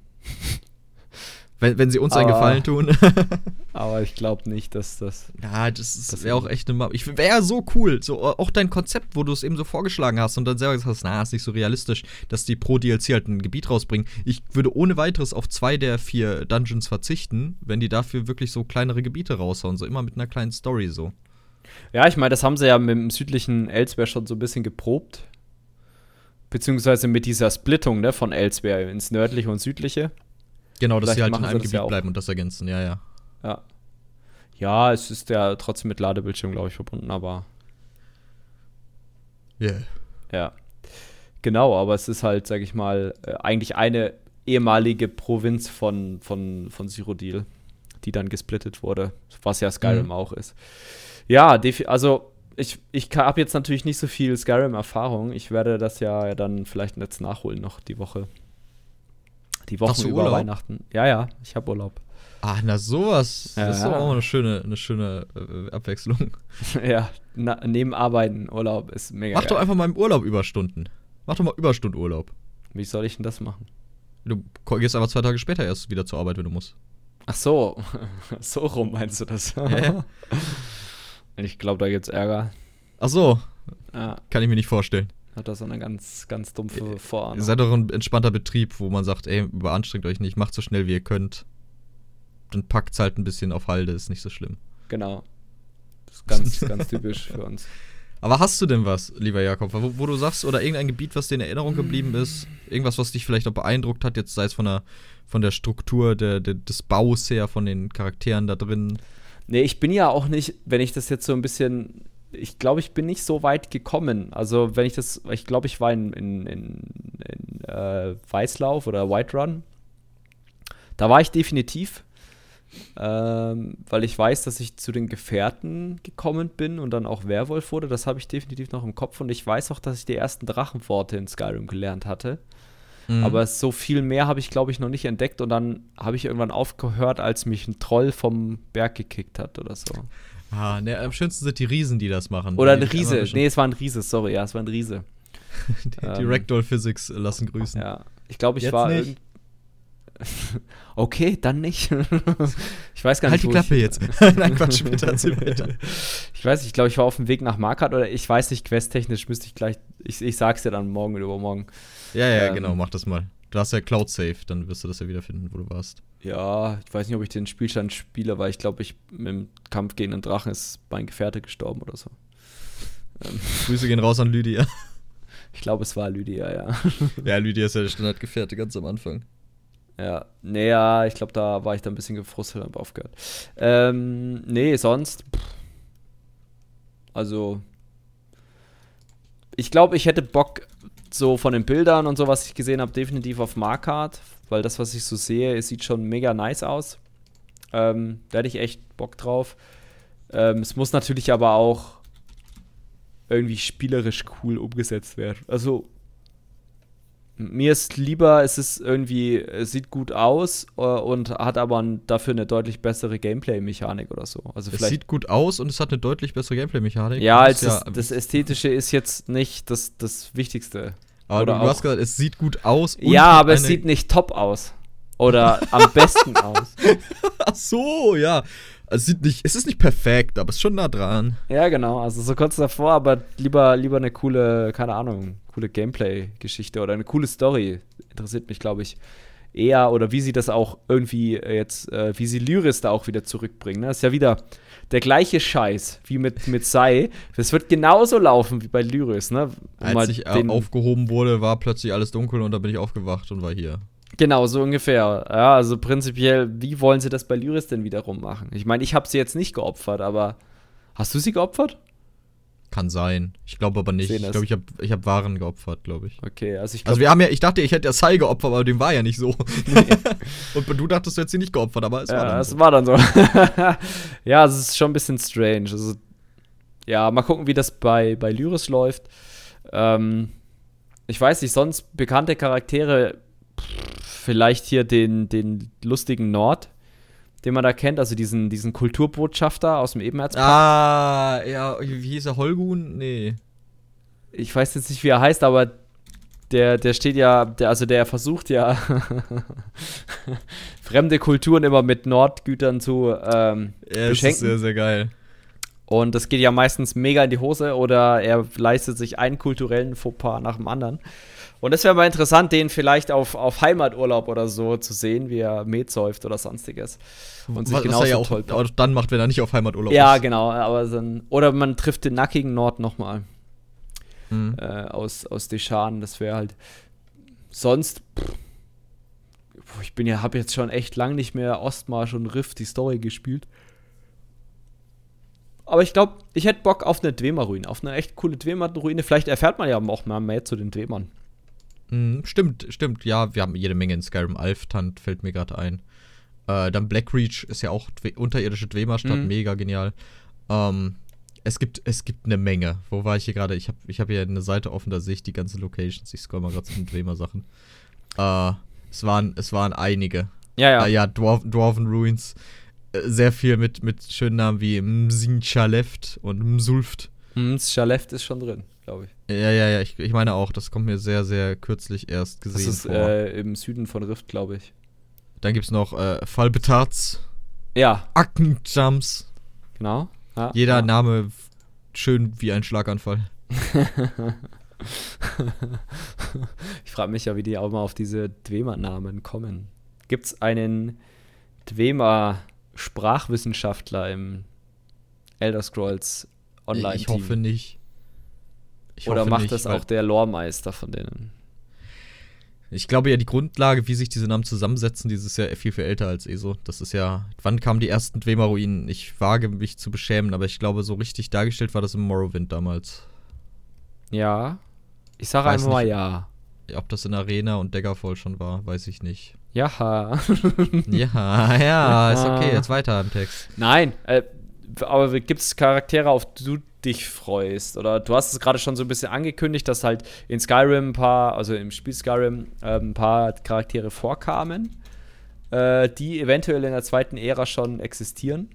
Wenn, wenn sie uns einen Aber- Gefallen tun. Aber ich glaube nicht, dass das. Ja, das, ist- Das wäre auch echt eine Ma Ich wäre so cool. So, auch dein Konzept, wo du es eben so vorgeschlagen hast und dann selber gesagt hast, na, ist nicht so realistisch, dass die pro DLC halt ein Gebiet rausbringen. Ich würde ohne weiteres auf zwei der vier Dungeons verzichten, wenn die dafür wirklich so kleinere Gebiete raushauen. So immer mit einer kleinen Story so. Ja, ich meine, das haben sie ja mit dem südlichen Elsewhere schon so ein bisschen geprobt. Beziehungsweise mit dieser Splittung ne, von Elsewhere ins nördliche und südliche. Genau, dass Vielleicht sie halt in einem Gebiet ja bleiben und das ergänzen. Ja, ja. Ja. Ja, es ist ja trotzdem mit Ladebildschirm, glaube ich, verbunden, aber Yeah. ja. Genau, aber es ist halt, sag ich mal, äh, eigentlich eine ehemalige Provinz von, von, von Cyrodiil, die dann gesplittet wurde, was ja Skyrim Mhm. auch ist. Ja, also ich, ich habe jetzt natürlich nicht so viel Skyrim-Erfahrung. Ich werde das ja dann vielleicht jetzt nachholen noch die Woche. Die Wochen über Urlaub? Weihnachten. Ja, ja, ich habe Urlaub. Ah, na sowas. Ja, das ist ja. doch auch eine schöne, eine schöne äh, Abwechslung. ja, na, neben Arbeiten, Urlaub ist mega. Mach doch geil. einfach mal im Urlaub Überstunden. Mach doch mal Überstundenurlaub. Wie soll ich denn das machen? Du gehst einfach zwei Tage später erst wieder zur Arbeit, wenn du musst. Ach so, so rum meinst du das? Ja. Ich glaube, da gibt's Ärger. Ach so, Ja, kann ich mir nicht vorstellen. Hat da so eine ganz, ganz dumpfe Ihr Vorahnung. seid doch ein entspannter Betrieb, wo man sagt, ey, überanstrengt euch nicht, macht so schnell wie ihr könnt. Dann packt's halt ein bisschen auf Halde, ist nicht so schlimm. Genau. Das ist ganz, ganz typisch für uns. Aber hast du denn was, lieber Jakob, wo, wo du sagst, oder irgendein Gebiet, was dir in Erinnerung geblieben ist? Irgendwas, was dich vielleicht auch beeindruckt hat, jetzt sei es von der, von der Struktur der, der, des Baus her, von den Charakteren da drin? Nee, ich bin ja auch nicht, wenn ich das jetzt so ein bisschen. Ich glaube, ich bin nicht so weit gekommen. Also, wenn ich das. Ich glaube, ich war in, in, in, in äh, Weißlauf oder White Run. Da war ich definitiv. Ähm, weil ich weiß, dass ich zu den Gefährten gekommen bin und dann auch Werwolf wurde. Das habe ich definitiv noch im Kopf. Und ich weiß auch, dass ich die ersten Drachenworte in Skyrim gelernt hatte. Mhm. Aber so viel mehr habe ich, glaube ich, noch nicht entdeckt. Und dann habe ich irgendwann aufgehört, als mich ein Troll vom Berg gekickt hat oder so. Ah, ne, am schönsten sind die Riesen, die das machen. Oder Die ein Riese. Nee, es war ein Riese, sorry, ja, es war ein Riese. Die, die ähm, Ragdoll Physics lassen grüßen. Ja. Ich glaube, ich Jetzt war. nicht. okay, dann nicht. ich weiß gar Halt nicht. die wo Klappe ich, jetzt. Nein, Quatsch, später erzähl weiter. Ich weiß nicht, ich glaube, ich war auf dem Weg nach Markart oder ich weiß nicht, questtechnisch müsste ich gleich. Ich, ich sag's dir dann morgen oder übermorgen. Ja, ja, Ähm. genau, mach das mal. Du hast ja Cloud Save, dann wirst du das ja wiederfinden, wo du warst. Ja, ich weiß nicht, ob ich den Spielstand spiele, weil ich glaube, ich im Kampf gegen den Drachen ist mein Gefährte gestorben oder so. Ähm, Grüße gehen raus an Lydia. ich glaube, es war Lydia, ja. ja, Lydia ist ja der Standardgefährte ganz am Anfang. Ja, nee, ja, ich glaube, da war ich dann ein bisschen gefrustet und hab aufgehört. Ähm, nee, sonst. Pff. Also. Ich glaube, ich hätte Bock, so von den Bildern und so, was ich gesehen habe, definitiv auf Markart, weil das, was ich so sehe, es sieht schon mega nice aus. Ähm, da hätte ich echt Bock drauf. Ähm, es muss natürlich aber auch irgendwie spielerisch cool umgesetzt werden. Also, mir ist lieber, es ist irgendwie, es sieht gut aus äh, und hat aber ein, dafür eine deutlich bessere Gameplay-Mechanik oder so. Also Es sieht gut aus und es hat eine deutlich bessere Gameplay-Mechanik. ja, als das, das Ästhetische ist jetzt nicht das, das Wichtigste. Aber du, oder du hast auch- gesagt, es sieht gut aus. ja, aber es sieht nicht top aus. Oder am besten aus. Ach so, ja. Es sieht nicht, es ist nicht perfekt, aber es ist schon nah dran. Ja, genau. Also so kurz davor, aber lieber, lieber eine coole, keine Ahnung, coole Gameplay-Geschichte oder eine coole Story. Interessiert mich, glaube ich, eher. Oder wie sie das auch irgendwie äh, jetzt, äh, wie sie Lyris da auch wieder zurückbringen. Ne? Das ist ja wieder der gleiche Scheiß wie mit, mit Sai. Das wird genauso laufen wie bei Lyris, ne? Um Als ich äh, den- aufgehoben wurde, war plötzlich alles dunkel und da bin ich aufgewacht und war hier. Genau, so ungefähr. Ja, also prinzipiell, wie wollen sie das bei Lyris denn wiederum machen? Ich meine, ich habe sie jetzt nicht geopfert, aber hast du sie geopfert? Kann sein. Ich glaube aber nicht. Ich glaube, ich habe ich hab Waren geopfert, glaube ich. Okay, also ich Also glaube, wir haben ja, ich dachte, ich hätte ja Sai geopfert, aber dem war ja nicht so. und du dachtest, du hättest ihn nicht geopfert, aber es war ja, dann es so. war dann so. ja, es ist schon ein bisschen strange. Also, ja, mal gucken, wie das bei, bei Lyris läuft. Ähm, ich weiß nicht, sonst bekannte Charaktere, pff, vielleicht hier den, den lustigen Nord, den man da kennt, also diesen, diesen Kulturbotschafter aus dem Ebenerzpark. Ah, ja, wie hieß er? Holgun? Nee. ich weiß jetzt nicht, wie er heißt, aber der, der steht ja, der, also der versucht ja fremde Kulturen immer mit Nordgütern zu ähm, Ja, das ist sehr, sehr geil. Und das geht ja meistens mega in die Hose oder er leistet sich einen kulturellen Fauxpas nach dem anderen. Und es wäre mal interessant, den vielleicht auf, auf Heimaturlaub oder so zu sehen, wie er Met säuft oder sonstiges. Und sich Was genauso er ja auch, auch dann macht, wenn er nicht auf Heimaturlaub Ja, ist. genau. Aber dann, oder man trifft den nackigen Nord nochmal Mhm. äh, aus, aus Deschan. Das wäre halt. Sonst. Pff, ich bin ja, habe jetzt schon echt lang nicht mehr Ostmarsch und Rift die Story gespielt. Aber ich glaube, ich hätte Bock auf eine Dwemer-Ruine, auf eine echt coole Dwemer-Ruine. Vielleicht erfährt man ja auch mal mehr zu den Dwemern. Mhm, stimmt, stimmt. Ja, wir haben jede Menge in Skyrim. Alftant fällt mir gerade ein. Äh, dann Blackreach ist ja auch unterirdische Dwemerstadt, Mhm. mega genial. Ähm, es gibt, es gibt eine Menge. Wo war ich hier gerade? Ich habe ich hab hier eine Seite offen, da sehe ich die ganzen Locations. Ich scroll mal gerade zu den Dwemer-Sachen. Äh, es waren, es waren einige. Ja, Ja, ja Dwarf, Dwarven Ruins. Äh, Sehr viel mit, mit schönen Namen wie Msinchaleft und Msulft. Hm, Schaleft ist schon drin, glaube ich. Ja, ja, ja, ich, ich meine auch, das kommt mir sehr, sehr kürzlich erst Das gesehen ist vor. äh, im Süden von Rift, glaube ich. Dann gibt es noch äh, Falbetarz, Ja, Aktenjumps. genau. Ja, Jeder ja. Name schön wie ein Schlaganfall. ich frage mich ja, wie die auch mal auf diese Dwemer-Namen kommen. Gibt es einen Dwemer-Sprachwissenschaftler im Elder Scrolls Online-Team? Ich hoffe nicht. Ich Oder macht nicht, das auch der Loremeister von denen? Ich glaube ja, die Grundlage, wie sich diese Namen zusammensetzen, dieses ist ja viel, viel älter als ESO. Das ist ja. Wann kamen die ersten Dwemer-Ruinen? Ich wage mich zu beschämen, aber ich glaube, so richtig dargestellt war das im Morrowind damals. Ja. Ich sage einfach mal ja. Ob das in Arena und Daggerfall schon war, weiß ich nicht. Ja. ja, ja, ist okay. Jetzt weiter im Text. Nein, äh, aber gibt es Charaktere, auf die du dich freust? Oder du hast es gerade schon so ein bisschen angekündigt, dass halt in Skyrim ein paar, also im Spiel Skyrim, ähm, ein paar Charaktere vorkamen, äh, die eventuell in der zweiten Ära schon existieren.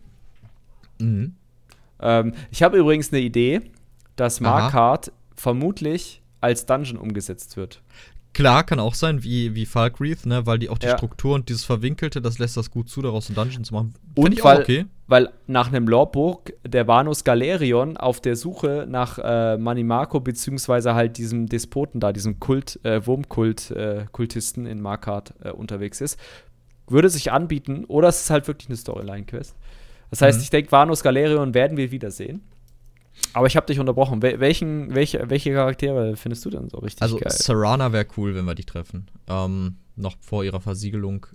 Mhm. Ähm, ich habe übrigens eine Idee, dass. Markart vermutlich als Dungeon umgesetzt wird. Klar, kann auch sein, wie, wie Falkreath, ne, weil die auch die Ja. Struktur und dieses Verwinkelte, das lässt das gut zu, daraus einen Dungeon zu machen. Und Find ich weil- auch okay. Weil nach einem Lorebuch der Vanus Galerion auf der Suche nach äh, Manimarco, beziehungsweise halt diesem Despoten da, diesem Kult, äh, Wurmkult-Kultisten in Markart äh, unterwegs ist, würde sich anbieten, oder es ist halt wirklich eine Storyline-Quest. Das heißt, Mhm. ich denke, Vanus Galerion werden wir wiedersehen. Aber ich habe dich unterbrochen. Wel welchen, welche, welche Charaktere findest du denn so richtig Also geil? Serana wäre cool, wenn wir die treffen. Ähm, noch vor ihrer Versiegelung.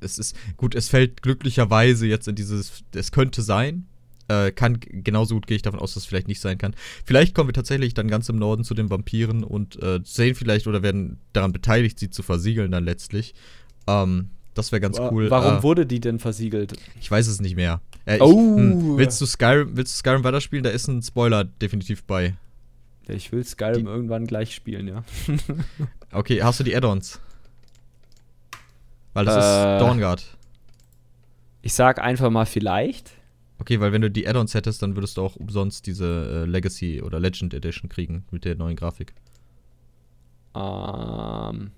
Es ist gut, es fällt glücklicherweise jetzt in dieses, es könnte sein. Äh, kann genauso gut gehe ich davon aus, dass es vielleicht nicht sein kann. Vielleicht kommen wir tatsächlich dann ganz im Norden zu den Vampiren und äh, sehen vielleicht oder werden daran beteiligt, sie zu versiegeln dann letztlich. Ähm, das wäre ganz Wa- cool. Warum äh, wurde die denn versiegelt? Ich weiß es nicht mehr. Äh, ich, Oh. hm, willst du Skyrim, willst du Skyrim weiterspielen? Da ist ein Spoiler definitiv bei. Ja, Ich will Skyrim Die- irgendwann gleich spielen, ja. Okay, hast du die Add-ons? Weil das Äh. ist Dawnguard. Ich sag einfach mal vielleicht. Okay, weil wenn du die Add-ons hättest, dann würdest du auch umsonst diese äh, Legacy oder Legend Edition kriegen mit der neuen Grafik. Ähm,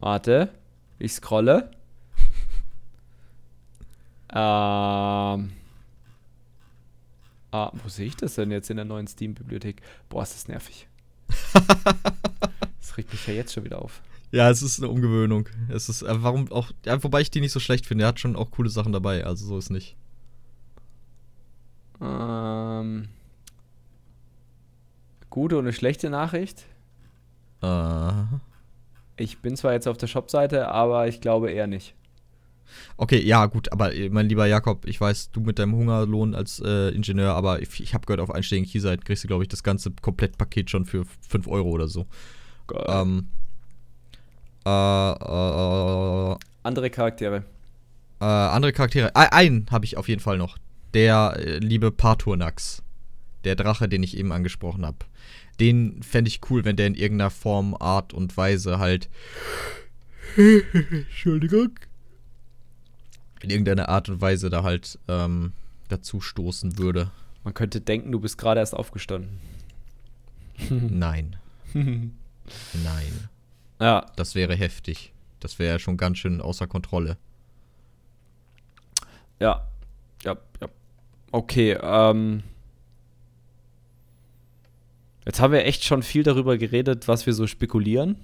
warte, ich scrolle. Ähm, ah, wo sehe ich das denn jetzt in der neuen Steam-Bibliothek? Boah, ist das nervig. das regt mich ja jetzt schon wieder auf. Ja, es ist eine Umgewöhnung. Es ist, äh, warum auch, ja, wobei ich die nicht so schlecht finde. Er hat schon auch coole Sachen dabei, also so ist nicht. Ähm, gute und eine schlechte Nachricht. Äh, Ich bin zwar jetzt auf der Shop-Seite, aber ich glaube eher nicht. Okay, ja, gut, aber äh, mein lieber Jakob, ich weiß, du mit deinem Hungerlohn als äh, Ingenieur, aber ich, ich habe gehört, auf einschlägigen Keyseiten kriegst du, glaube ich, das ganze Komplettpaket schon für 5 Euro oder so. Geil. Ähm, äh, äh, äh, Andere Charaktere. Äh, andere Charaktere. Ein- einen habe ich auf jeden Fall noch. Der äh, liebe Paturnax. Der Drache, den ich eben angesprochen habe. Den fände ich cool, wenn der in irgendeiner Form, Art und Weise halt. Entschuldigung. In irgendeiner Art und Weise da halt ähm, dazu stoßen würde. Man könnte denken, du bist gerade erst aufgestanden. Nein. Nein. Ja, Das wäre heftig. Das wäre schon ganz schön außer Kontrolle. ja, ja, ja. Okay, ähm. Jetzt haben wir echt schon viel darüber geredet, was wir so spekulieren.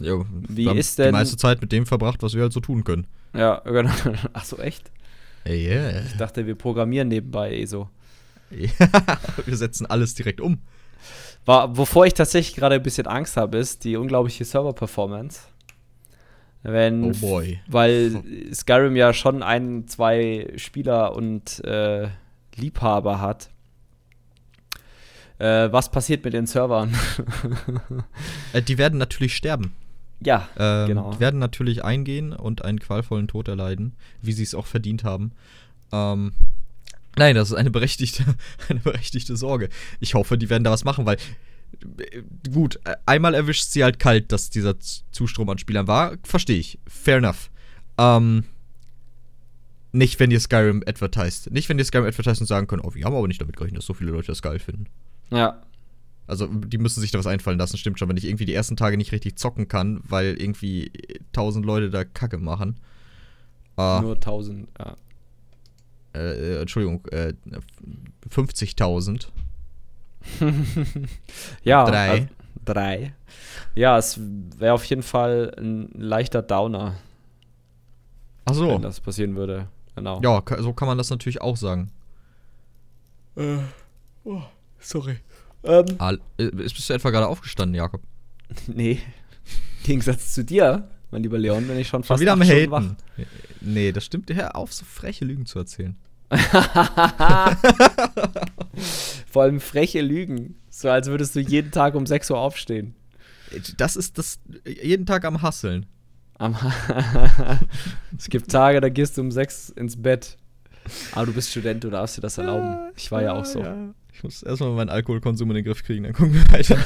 Jo, Wie wir haben ist denn- Die meiste Zeit mit dem verbracht, was wir halt so tun können. Ja, genau. Ach so, echt? Yeah. Ich dachte, wir programmieren nebenbei eh so. wir setzen alles direkt um. War, wovor ich tatsächlich gerade ein bisschen Angst habe, ist die unglaubliche Server-Performance. Wenn, Oh boy. Weil Skyrim ja schon ein, zwei Spieler und äh, Liebhaber hat. Äh, was passiert mit den Servern? Äh, die werden natürlich sterben. Ja, Ähm, Genau. Die werden natürlich eingehen und einen qualvollen Tod erleiden, wie sie es auch verdient haben. Ähm, nein, das ist eine berechtigte, eine berechtigte Sorge. Ich hoffe, die werden da was machen, weil äh, gut, einmal erwischt sie halt kalt, dass dieser Zustrom an Spielern war. Verstehe ich. Fair enough. Ähm, nicht, wenn ihr Skyrim advertised. Nicht, wenn ihr Skyrim advertised und sagen können, oh, wir haben aber nicht damit gerechnet, dass so viele Leute das geil finden. ja, Also, die müssen sich da was einfallen lassen, stimmt schon. Wenn ich irgendwie die ersten Tage nicht richtig zocken kann, weil irgendwie tausend Leute da Kacke machen. Ah, nur 1000. Ja. äh, äh, Entschuldigung, äh, 50.000. ja Drei. Also, drei. Ja, es wäre auf jeden Fall ein leichter Downer, Ach so. wenn das passieren würde. Genau. Ja, so kann man das natürlich auch sagen. Äh, oh, sorry. Ähm, Al äh, bist du etwa gerade aufgestanden, Jakob? nee. Im Gegensatz zu dir, mein lieber Leon, bin ich schon Schon fast wieder am acht Stunden Haten. Nee, das stimmt. Hör auf, so freche Lügen zu erzählen. wach. Vor allem freche Lügen. So als würdest du jeden Tag um 6 Uhr aufstehen. Das ist das jeden Tag am Hasseln. Am es gibt Tage, da gehst du um 6 ins Bett. Aber du bist Student, du darfst dir das erlauben. Ich war ja auch so. Ich muss erstmal meinen Alkoholkonsum in den Griff kriegen, dann gucken wir weiter.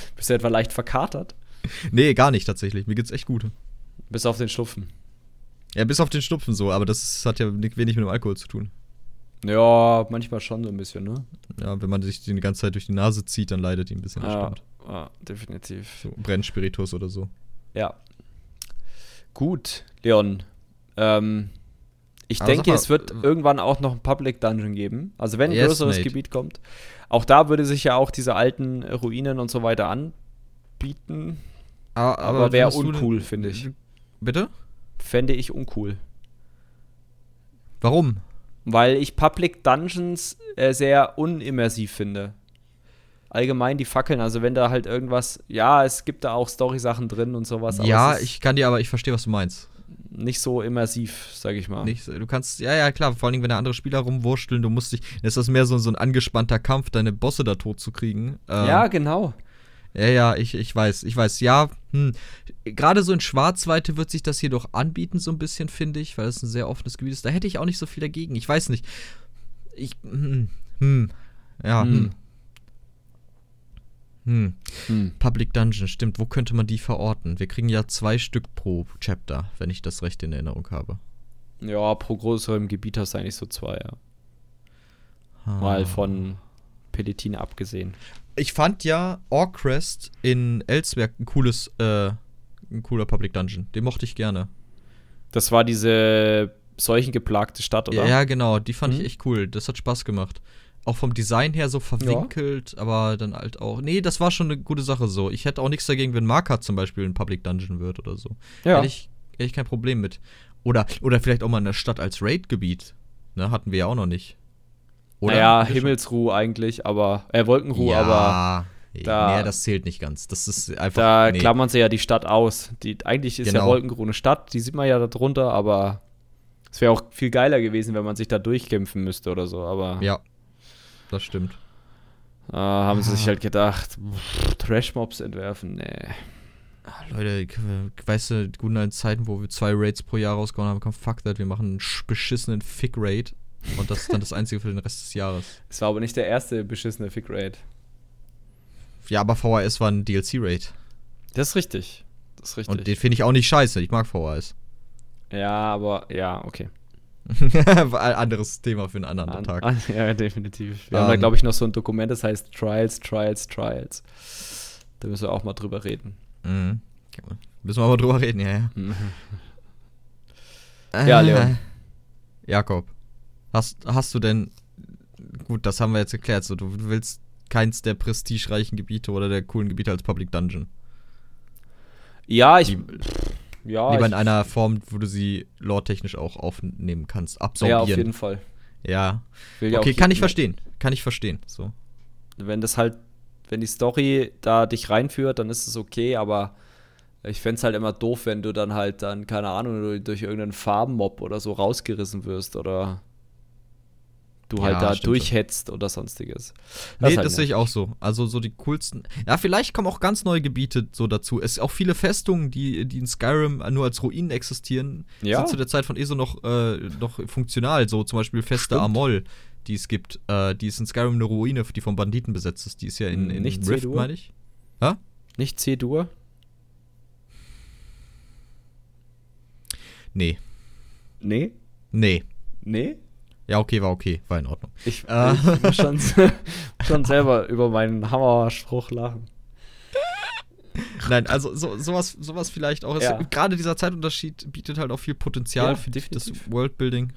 Bist du etwa leicht verkatert? nee, gar nicht tatsächlich. Mir geht's echt gut. Bis auf den Schnupfen. Ja, bis auf den Schnupfen so, aber das hat ja ni- wenig mit dem Alkohol zu tun. Ja, manchmal schon so ein bisschen, ne? Ja, wenn man sich die ganze Zeit durch die Nase zieht, dann leidet die ein bisschen, Ja, ja, definitiv. So Brennspiritus oder so. Ja. Gut, Leon. Ähm, ich Aber denke, mal, es wird irgendwann auch noch ein Public Dungeon geben. Also wenn ein Yes, größeres mate. Gebiet kommt. Auch da würde sich ja auch diese alten Ruinen und so weiter anbieten. Aber, wäre findest du denn- uncool, finde ich. Bitte? Fände ich uncool. Warum? Weil ich Public Dungeons äh, sehr unimmersiv finde. Allgemein die Fackeln, also wenn da halt irgendwas, ja, es gibt da auch Story-Sachen drin und sowas, aber ja, ich kann dir aber, ich verstehe, was du meinst. Nicht so immersiv, sag ich mal. Nicht, du kannst, ja, ja, klar, vor allen Dingen, wenn da andere Spieler rumwurschteln, du musst dich, dann ist das mehr so, so ein angespannter Kampf, deine Bosse da tot zu kriegen. Ähm, Ja, genau. Ja, ja, ich, ich weiß, ich weiß, ja, hm. Gerade so in Schwarzweite wird sich das hier doch anbieten, so ein bisschen, finde ich, weil es ein sehr offenes Gebiet ist. Da hätte ich auch nicht so viel dagegen. Ich weiß nicht. Ich, hm, hm, ja, hm. Hm. Hm. Public Dungeon, stimmt. Wo könnte man die verorten? Wir kriegen ja zwei Stück pro Chapter, wenn ich das recht in Erinnerung habe. Ja, pro größerem Gebiet hast du eigentlich so zwei, ja. Mal Ah. von Pelletine abgesehen. Ich fand ja Orcrest in Elsberg ein cooles, äh, ein cooler Public Dungeon. Den mochte ich gerne. Das war diese seuchengeplagte Stadt, oder? Ja, genau, die fand Mhm. ich echt cool. Das hat Spaß gemacht. Auch vom Design her so verwinkelt, aber dann halt auch. Nee, das war schon eine gute Sache so. Ich hätte auch nichts dagegen, wenn Marker zum Beispiel ein Public Dungeon wird oder so. ja. Hätte, ich, hätte ich kein Problem mit. Oder, oder vielleicht auch mal eine Stadt als Raid-Gebiet. Ne, hatten wir ja auch noch nicht. naja, wir schon? Himmelsruhe eigentlich, aber, äh, Wolkenruhe, ja, aber da- nee, das zählt nicht ganz. Das ist einfach. da nee. klammern sie ja die Stadt aus. Die, eigentlich ist ja Genau. Wolkenruhe eine Stadt, die sieht man ja da drunter, aber es wäre auch viel geiler gewesen, wenn man sich da durchkämpfen müsste oder so, aber Ja, das stimmt. äh, haben sie Ah. sich halt gedacht, Trash-Mobs entwerfen, nee. Ah, Leute, weißt du, guten alten Zeiten, wo wir zwei Raids pro Jahr rausgehauen haben, komm, fuck that, wir machen einen sch- beschissenen Fick-Raid. Und das ist dann das Einzige für den Rest des Jahres. Es war aber nicht der erste beschissene Fick-Raid. Ja, aber VHS war ein DLC-Raid. Das ist richtig. Das ist richtig. Und den finde ich auch nicht scheiße. Ich mag VHS. Ja, aber ja, okay. Anderes Thema für einen anderen An, Tag. an, ja, definitiv. Wir Ähm. haben da, glaube ich, noch so ein Dokument, das heißt Trials, Trials, Trials. Da müssen wir auch mal drüber reden. Mhm. Müssen wir aber drüber reden, ja, ja. Ja, Leon. Jakob, hast, hast du denn, gut, das haben wir jetzt geklärt, so, du willst keins der prestigereichen Gebiete oder der coolen Gebiete als Public Dungeon. Ja, ich. Lieb- ja, Lieber in einer Form, wo du sie lore-technisch auch aufnehmen kannst, ja, auf absorbieren. jeden Fall. Ja. Ja Okay, kann ich verstehen. Kann ich verstehen. So. Wenn das halt, wenn die Story da dich reinführt, dann ist es okay, aber ich fände es halt immer doof, wenn du dann halt dann, keine Ahnung, durch- durch irgendeinen Farbenmob oder so rausgerissen wirst oder du halt Ja, da stimmt schon. durchhetzt oder sonstiges. Nee, ist halt das sehe ich auch so. Also so die coolsten. Ja, vielleicht kommen auch ganz neue Gebiete so dazu. Es auch viele Festungen, die, die in Skyrim nur als Ruinen existieren, Ja. sind zu der Zeit von ESO noch, äh, noch funktional. So zum Beispiel Feste Stimmt. Amol, die es gibt. Äh, die ist in Skyrim eine Ruine, die von Banditen besetzt ist. Die ist ja in, in Nicht Rift, meine ich. Nicht C-Dur? Nee. Nee? Nee. Nee? Ja, okay, war okay. War in Ordnung. Ich, Äh. ich muss schon, schon selber über meinen Hammerspruch lachen. Nein, also so, sowas, sowas vielleicht auch. Ja. Gerade dieser Zeitunterschied bietet halt auch viel Potenzial Ja, für das definitiv. Worldbuilding.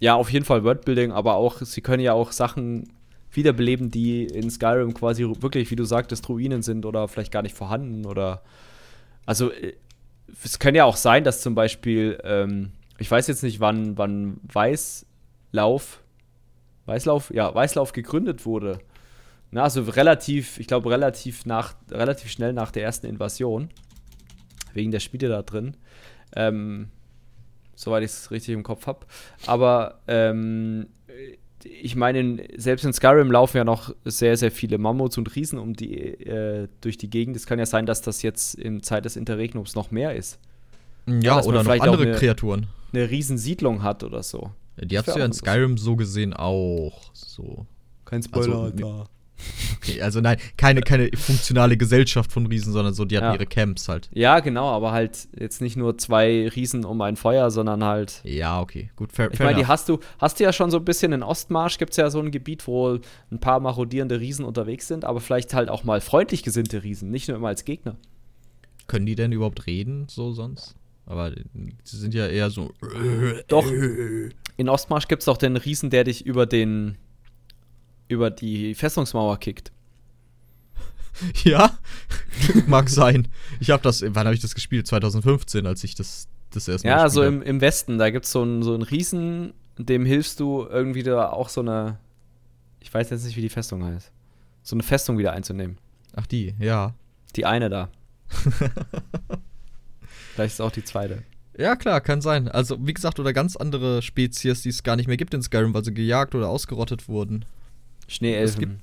Ja, auf jeden Fall Wordbuilding, aber auch, sie können ja auch Sachen wiederbeleben, die in Skyrim quasi wirklich, wie du sagtest, Ruinen sind oder vielleicht gar nicht vorhanden oder. Also, äh, es kann ja auch sein, dass zum Beispiel, ähm, ich weiß jetzt nicht, wann, wann Weißlauf, Weißlauf, ja, Weißlauf gegründet wurde. Na, also relativ, ich glaube, relativ nach, relativ schnell nach der ersten Invasion. Wegen der Spiele da drin. Ähm, soweit ich es richtig im Kopf habe. Aber ähm, ich meine, in- selbst in Skyrim laufen ja noch sehr, sehr viele Mammuts und Riesen um die, äh, durch die Gegend. Es kann ja sein, dass das jetzt in Zeit des Interregnums noch mehr ist. Ja, oder noch andere Kreaturen. Eine Riesensiedlung hat oder so. Die hast du ja in. Skyrim so gesehen auch. So. Kein Spoiler, Alter. Okay, also nein, keine, keine funktionale Gesellschaft von Riesen, sondern so, die hatten Ja. ihre Camps halt. Ja, genau, aber halt jetzt nicht nur zwei Riesen um ein Feuer, sondern halt Ja, okay. Gut, fair, Ich meine, die hast du, hast du ja schon so ein bisschen in Ostmarsch, gibt es ja so ein Gebiet, wo ein paar marodierende Riesen unterwegs sind, aber vielleicht halt auch mal freundlich gesinnte Riesen, nicht nur immer als Gegner. Können die denn überhaupt reden, so sonst? Aber sie sind ja eher so. Doch. In Ostmarsch gibt es doch den Riesen, der dich über den über die Festungsmauer kickt. Ja, mag sein. Ich habe das, wann habe ich das gespielt? 2015, als ich das das erste Mal Ja, so im, im Westen, da gibt es so einen so einen Riesen, dem hilfst du irgendwie da auch so eine, ich weiß jetzt nicht, wie die Festung heißt, so eine Festung wieder einzunehmen. Ach, die, ja. Die eine da. Vielleicht ist auch die zweite. Ja, klar, kann sein. Also, wie gesagt, oder ganz andere Spezies, die es gar nicht mehr gibt in Skyrim, weil sie gejagt oder ausgerottet wurden. Schneeelfen.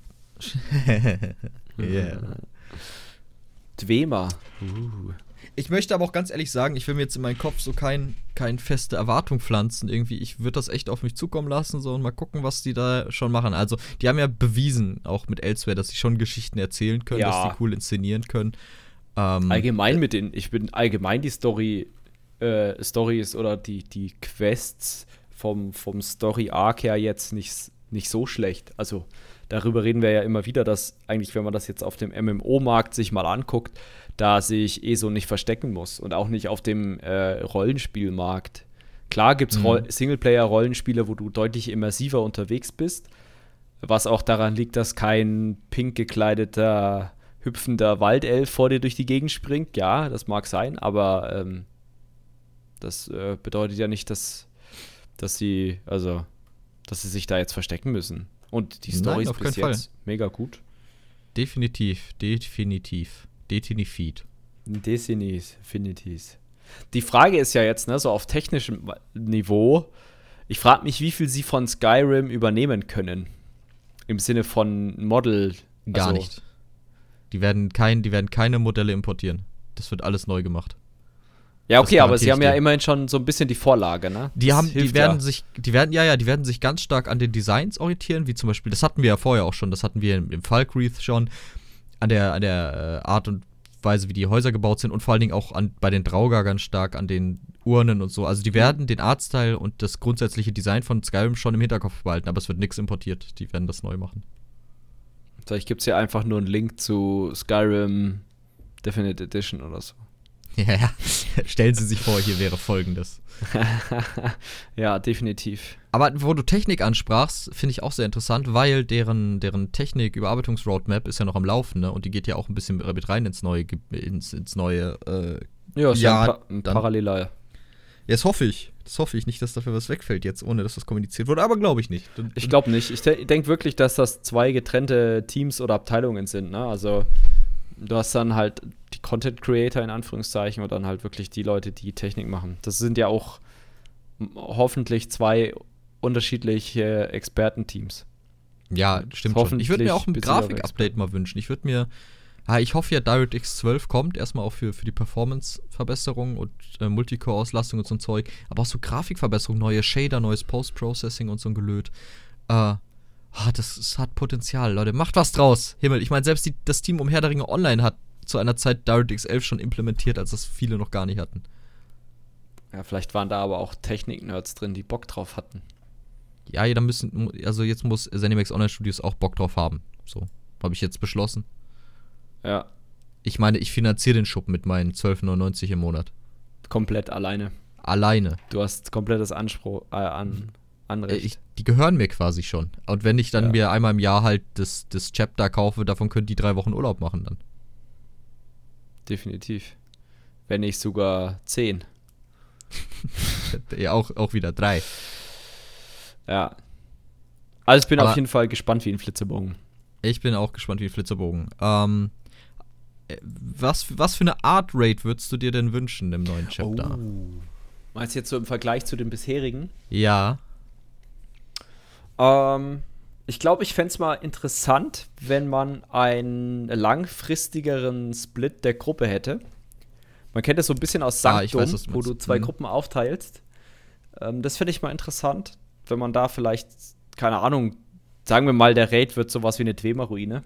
yeah. Dwemer. Uh. Ich möchte aber auch ganz ehrlich sagen, ich will mir jetzt in meinen Kopf so kein, kein feste Erwartung pflanzen. Irgendwie, ich würde das echt auf mich zukommen lassen so und mal gucken, was die da schon machen. Also, die haben ja bewiesen, auch mit Elsewhere, dass sie schon Geschichten erzählen können, Ja. dass die cool inszenieren können. Ähm, Allgemein mit den, ich bin allgemein die Story, äh, Stories oder die, die Quests vom, vom Story Arc her jetzt nicht, nicht so schlecht. Also darüber reden wir ja immer wieder, dass eigentlich, wenn man das jetzt auf dem MMO-Markt sich mal anguckt, da sich ESO nicht verstecken muss und auch nicht auf dem äh, Rollenspielmarkt. Klar gibt es Mhm. Singleplayer-Rollenspiele, wo du deutlich immersiver unterwegs bist, was auch daran liegt, dass kein pink gekleideter, hüpfender Waldelf vor dir durch die Gegend springt. Ja, das mag sein, aber ähm, das äh, bedeutet ja nicht, dass, dass sie, also, dass sie sich da jetzt verstecken müssen. Und die Story ist bis keinen Fall. jetzt mega gut. definitiv, definitiv. Definitiv. Desinis, Finities. Die Frage ist ja jetzt, ne, so auf technischem Niveau, ich frage mich, wie viel sie von Skyrim übernehmen können. Im Sinne von Model. Gar also, nicht. Die werden, kein, die werden keine Modelle importieren. Das wird alles neu gemacht. Ja, okay, aber sie haben ja immerhin schon so ein bisschen die Vorlage, ne? Die Das haben, die werden ja. sich, die werden, ja, ja, die werden sich ganz stark an den Designs orientieren, wie zum Beispiel, das hatten wir ja vorher auch schon, das hatten wir im, im Falkreath schon, an der, an der äh, Art und Weise, wie die Häuser gebaut sind und vor allen Dingen auch an, bei den Draugr ganz stark an den Urnen und so. Also die werden den Artstyle und das grundsätzliche Design von Skyrim schon im Hinterkopf behalten, aber es wird nichts importiert. Die werden das neu machen. Vielleicht gibt es hier einfach nur einen Link zu Skyrim Definite Edition oder so. Ja, ja. Stellen Sie sich vor, hier wäre folgendes. ja, definitiv. Aber wo du Technik ansprachst, finde ich auch sehr interessant, weil deren, deren Technik-Überarbeitungs-Roadmap ist ja noch am Laufen, ne? Und die geht ja auch ein bisschen mit rein ins neue, ins, ins neue äh, ja, ist ja, ja ein, pa ein paralleler. Ja, das hoffe ich. Das hoffe ich nicht, dass dafür was wegfällt jetzt, ohne dass das kommuniziert wurde, aber glaube ich nicht. Ich glaube nicht. Ich denke wirklich, dass das zwei getrennte Teams oder Abteilungen sind. Ne? Also du hast dann halt die Content Creator in Anführungszeichen und dann halt wirklich die Leute, die Technik machen. Das sind ja auch hoffentlich zwei unterschiedliche Expertenteams. Ja, stimmt schon. Ich würde mir auch ein Grafik-Update mal wünschen. Ich würde mir, ja, ich hoffe ja, DirectX 12 kommt, erstmal auch für, für die Performance-Verbesserung und äh, Multicore-Auslastung und so ein Zeug, aber auch so Grafikverbesserung, neue Shader, neues Post-Processing und so ein Gelöt. Äh, oh, das, das, hat Potenzial, Leute. Macht was draus. Himmel, ich meine, selbst die, das Team um Herr der Ringe Online hat zu einer Zeit DirectX 11 schon implementiert, als das viele noch gar nicht hatten. Ja, vielleicht waren da aber auch Technik-Nerds drin, die Bock drauf hatten. Ja, ja, dann müssen, also jetzt muss ZeniMax Online Studios auch Bock drauf haben. So, habe ich jetzt beschlossen. Ja. Ich meine, ich finanziere den Schub mit meinen 12,99 im Monat. Komplett alleine. Alleine. Du hast komplettes Anspruch, äh, an, Anrecht. Äh, ich, die gehören mir quasi schon. Und wenn ich dann ja. mir einmal im Jahr halt das, das Chapter kaufe, davon können die drei Wochen Urlaub machen dann. Definitiv. Wenn nicht sogar zehn. ja, auch, auch wieder drei. Ja. Also ich bin Aber auf jeden Fall gespannt wie ein Flitzebogen. Ich bin auch gespannt wie ein Flitzebogen. Ähm, äh, was, was für eine Art Rate würdest du dir denn wünschen im neuen Chapter? Oh. Meinst du jetzt so im Vergleich zu den bisherigen? Ja. Ähm, ich glaube, ich fände es mal interessant, wenn man einen langfristigeren Split der Gruppe hätte. Man kennt das so ein bisschen aus Sanctum, ah, weiß, wo du zwei mhm. Gruppen aufteilst. Ähm, das finde ich mal interessant, wenn man da vielleicht, keine Ahnung, sagen wir mal, der Raid wird sowas wie eine Dwemer-Ruine.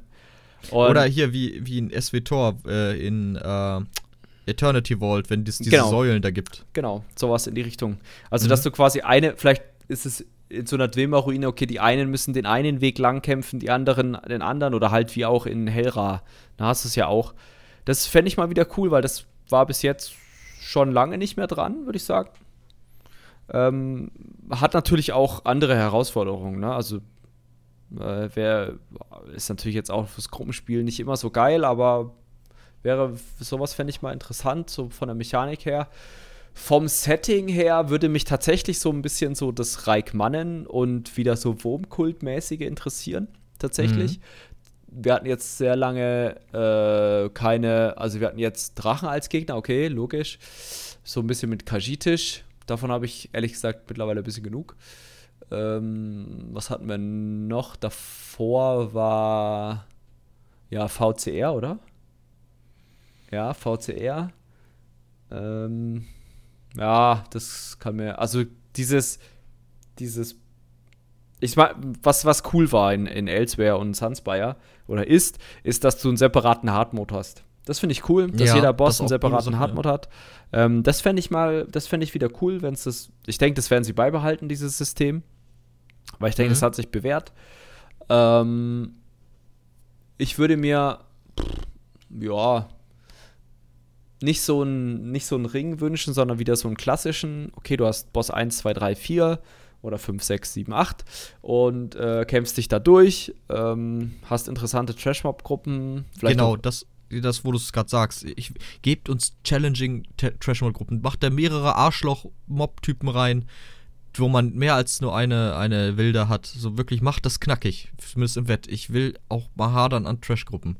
Oder hier wie, wie in SWTOR äh, in äh, Eternity Vault, wenn es diese genau. Säulen da gibt. Genau, sowas in die Richtung. Also, mhm. dass du quasi eine, vielleicht ist es in so einer Dwemer-Ruine, okay, die einen müssen den einen Weg lang kämpfen, die anderen den anderen oder halt wie auch in Helra. Da hast du es ja auch. Das fände ich mal wieder cool, weil das war bis jetzt schon lange nicht mehr dran, würde ich sagen. Ähm, hat natürlich auch andere Herausforderungen, ne? Also äh, wär, ist natürlich jetzt auch fürs Gruppenspiel nicht immer so geil, aber wäre sowas fände ich mal interessant, so von der Mechanik her. Vom Setting her würde mich tatsächlich so ein bisschen so das Reich Mannen und wieder so Wurmkultmäßige interessieren, tatsächlich. Mhm. Wir hatten jetzt sehr lange äh, keine, also wir hatten jetzt Drachen als Gegner, okay, logisch. So ein bisschen mit Kajitisch. Davon habe ich ehrlich gesagt mittlerweile ein bisschen genug. Ähm, was hatten wir noch? Davor war ja VCR, oder? Ja, VCR. Ähm, ja, das kann mir. Also dieses, dieses. Ich meine, was, was cool war in, in Elsewhere und Sunspire oder ist, ist, dass du einen separaten Hardmode hast. Das finde ich cool, dass ja, jeder Boss einen separaten Hardmode ja. hat. Ähm, das fände ich mal, das fände ich wieder cool, wenn es das. Ich denke, das werden sie beibehalten, dieses System. Weil ich denke, mhm. das hat sich bewährt. Ähm, ich würde mir, ja, nicht so einen nicht so Ring wünschen, sondern wieder so einen klassischen, okay, du hast Boss 1, 2, 3, 4 oder 5, 6, 7, 8 und äh, kämpfst dich da durch, ähm, hast interessante Trashmob-Gruppen. Genau, das, das, wo du es gerade sagst. Ich, gebt uns challenging Trashmob-Gruppen. Macht da mehrere Arschloch-Mob-Typen rein, wo man mehr als nur eine, eine Wilde hat. So wirklich, macht das knackig. Zumindest im Wett. Ich will auch mal hadern an Trash-Gruppen.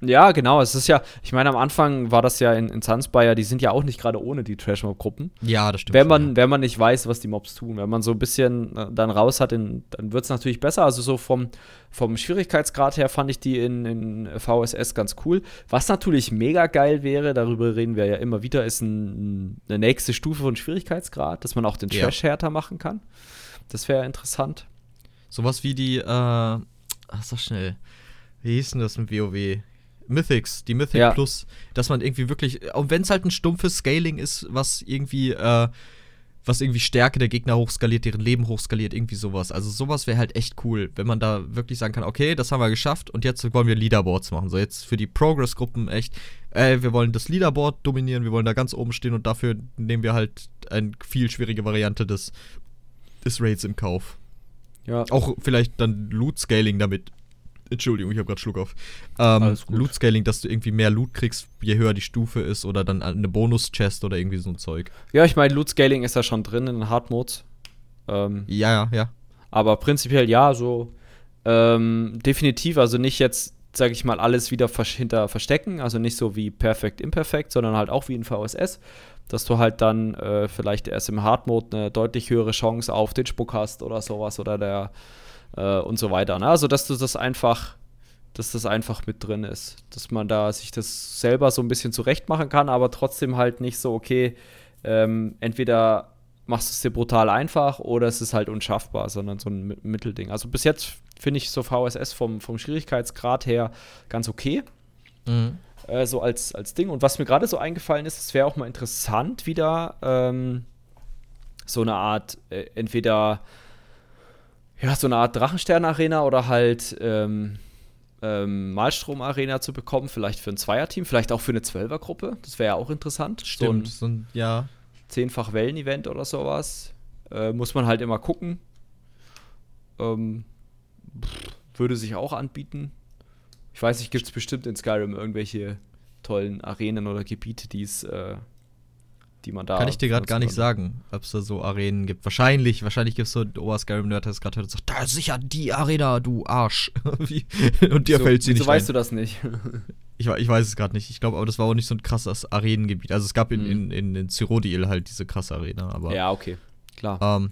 Ja, genau. Es ist ja, ich meine, am Anfang war das ja in, in Sunspire, die sind ja auch nicht gerade ohne die Trash-Mob-Gruppen. Ja, das stimmt. Wenn man, schon, ja. wenn man nicht weiß, was die Mobs tun. Wenn man so ein bisschen äh, dann raus hat, in, dann wird es natürlich besser. Also so vom, vom Schwierigkeitsgrad her fand ich die in, in VSS ganz cool. Was natürlich mega geil wäre, darüber reden wir ja immer wieder, ist ein, eine nächste Stufe von Schwierigkeitsgrad, dass man auch den Trash härter machen kann. Das wäre interessant. Sowas wie die, äh, ach, sag schnell. Wie hieß denn das im WoW? Mythics, die Mythic Ja. Plus, dass man irgendwie wirklich, auch wenn es halt ein stumpfes Scaling ist, was irgendwie, äh, was irgendwie Stärke der Gegner hochskaliert, deren Leben hochskaliert, irgendwie sowas. Also sowas wäre halt echt cool, wenn man da wirklich sagen kann, okay, das haben wir geschafft und jetzt wollen wir Leaderboards machen. So jetzt für die Progress-Gruppen echt, ey, wir wollen das Leaderboard dominieren, wir wollen da ganz oben stehen und dafür nehmen wir halt eine viel schwierige Variante des, des Raids im Kauf. Ja. Auch vielleicht dann Loot-Scaling damit. Entschuldigung, ich habe gerade Schluck auf. Ähm, Alles gut. Loot-Scaling, dass du irgendwie mehr Loot kriegst, je höher die Stufe ist oder dann eine Bonus-Chest oder irgendwie so ein Zeug. Ja, ich meine, Loot Scaling ist ja schon drin in den Hard Modes. Ähm, Ja, ja, ja. aber prinzipiell ja, so ähm, definitiv, also nicht jetzt, sage ich mal, alles wieder hinter verstecken, also nicht so wie Perfect Imperfect, sondern halt auch wie in VSS, dass du halt dann äh, vielleicht erst im Hard Mode eine deutlich höhere Chance auf den Spuck hast oder sowas oder der äh, und so weiter. Ne? Also dass du das einfach, dass das einfach mit drin ist, dass man da sich das selber so ein bisschen zurecht machen kann, aber trotzdem halt nicht so okay. Ähm, entweder machst du es dir brutal einfach oder es ist halt unschaffbar, sondern so ein Mi- Mittelding. Also bis jetzt finde ich so VSS vom, vom Schwierigkeitsgrad her ganz okay, Mhm. äh, so als, als Ding. Und was mir gerade so eingefallen ist, es wäre auch mal interessant, wieder ähm, so eine Art, äh, entweder ja, so eine Art Drachenstern-Arena oder halt ähm, ähm, Malstrom-Arena zu bekommen, vielleicht für ein Zweierteam, vielleicht auch für eine Zwölfergruppe. Das wäre ja auch interessant. Stimmt. So So ein, ja. ein zehnfach Wellen-Event oder sowas. Äh, muss man halt immer gucken. Ähm, würde sich auch anbieten. Ich weiß nicht, gibt es bestimmt in Skyrim irgendwelche tollen Arenen oder Gebiete, die es, äh, die man da. Kann ich dir gerade gar nicht kann. sagen, ob es da so Arenen gibt. Wahrscheinlich, wahrscheinlich gibt es so, Ober Skyrim-Nerd hat es gerade hört und sagt, da ist sicher die Arena, du Arsch. Und dir so, fällt sie wieso nicht weißt ein. du das nicht? Ich, ich weiß es gerade nicht. Ich glaube, aber das war auch nicht so ein krasses Arenengebiet. Also es gab in, Mhm. in, in, in Cyrodiil halt diese krasse Arena, aber. ja, okay. Klar. Ähm,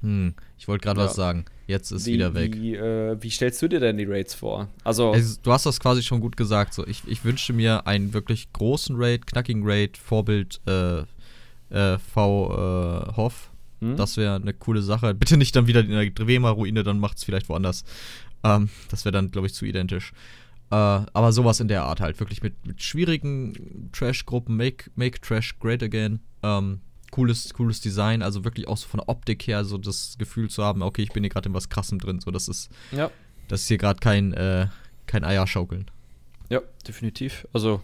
hm, ich wollte gerade Ja. was sagen. Jetzt ist wie, wieder weg. Wie, äh, wie stellst du dir denn die Raids vor? Also, Also, du hast das quasi schon gut gesagt. So, ich, ich wünschte mir einen wirklich großen Raid, knackigen Raid, Vorbild äh, äh, V äh, Hoff. hm? Das wäre eine coole Sache. Bitte nicht dann wieder in der Drevema-Ruine, dann macht's vielleicht woanders. Ähm, das wäre dann, glaube ich, zu identisch. Äh, aber sowas in der Art halt. Wirklich mit, mit schwierigen Trash-Gruppen. Make, make Trash great again. Ähm, cooles, cooles Design. Also wirklich auch so von der Optik her so das Gefühl zu haben, okay, ich bin hier gerade in was Krassem drin. So, das ist, ja. das ist hier gerade kein, äh, kein Eierschaukeln. Ja, definitiv. Also,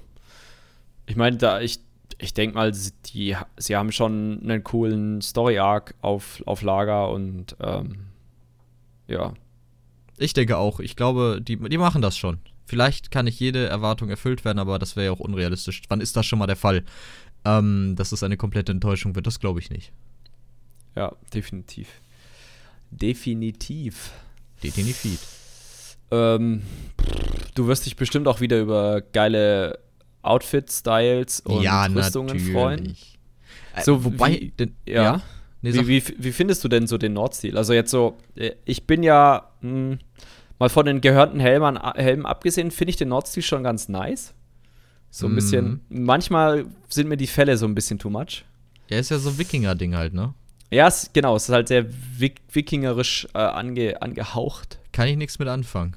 ich meine, da ich, ich denke mal, sie, die, sie haben schon einen coolen Story-Arc auf, auf Lager und ähm, ja. Ich denke auch. Ich glaube, die, die machen das schon. Vielleicht kann nicht jede Erwartung erfüllt werden, aber das wäre ja auch unrealistisch. Wann ist das schon mal der Fall? Ähm, dass es eine komplette Enttäuschung wird, das glaube ich nicht. Ja, definitiv. Definitiv. Definitiv. Ähm, du wirst dich bestimmt auch wieder über geile Outfit-Styles und Rüstungen freuen. Äh, So, wobei, wie- denn, Ja. Nee, sag- Wie, wie, wie findest du denn so den Nordstil? Also jetzt so, äh, ich bin ja mh, mal von den gehörnten Helmen, Helmen abgesehen, finde ich den Nordstil schon ganz nice. So ein bisschen, manchmal sind mir die Fälle so ein bisschen too much. er ist ja so Wikinger-Ding halt, ne? Ja, es, genau, es ist halt sehr wik wikingerisch äh, ange, angehaucht. Kann ich nichts mit anfangen.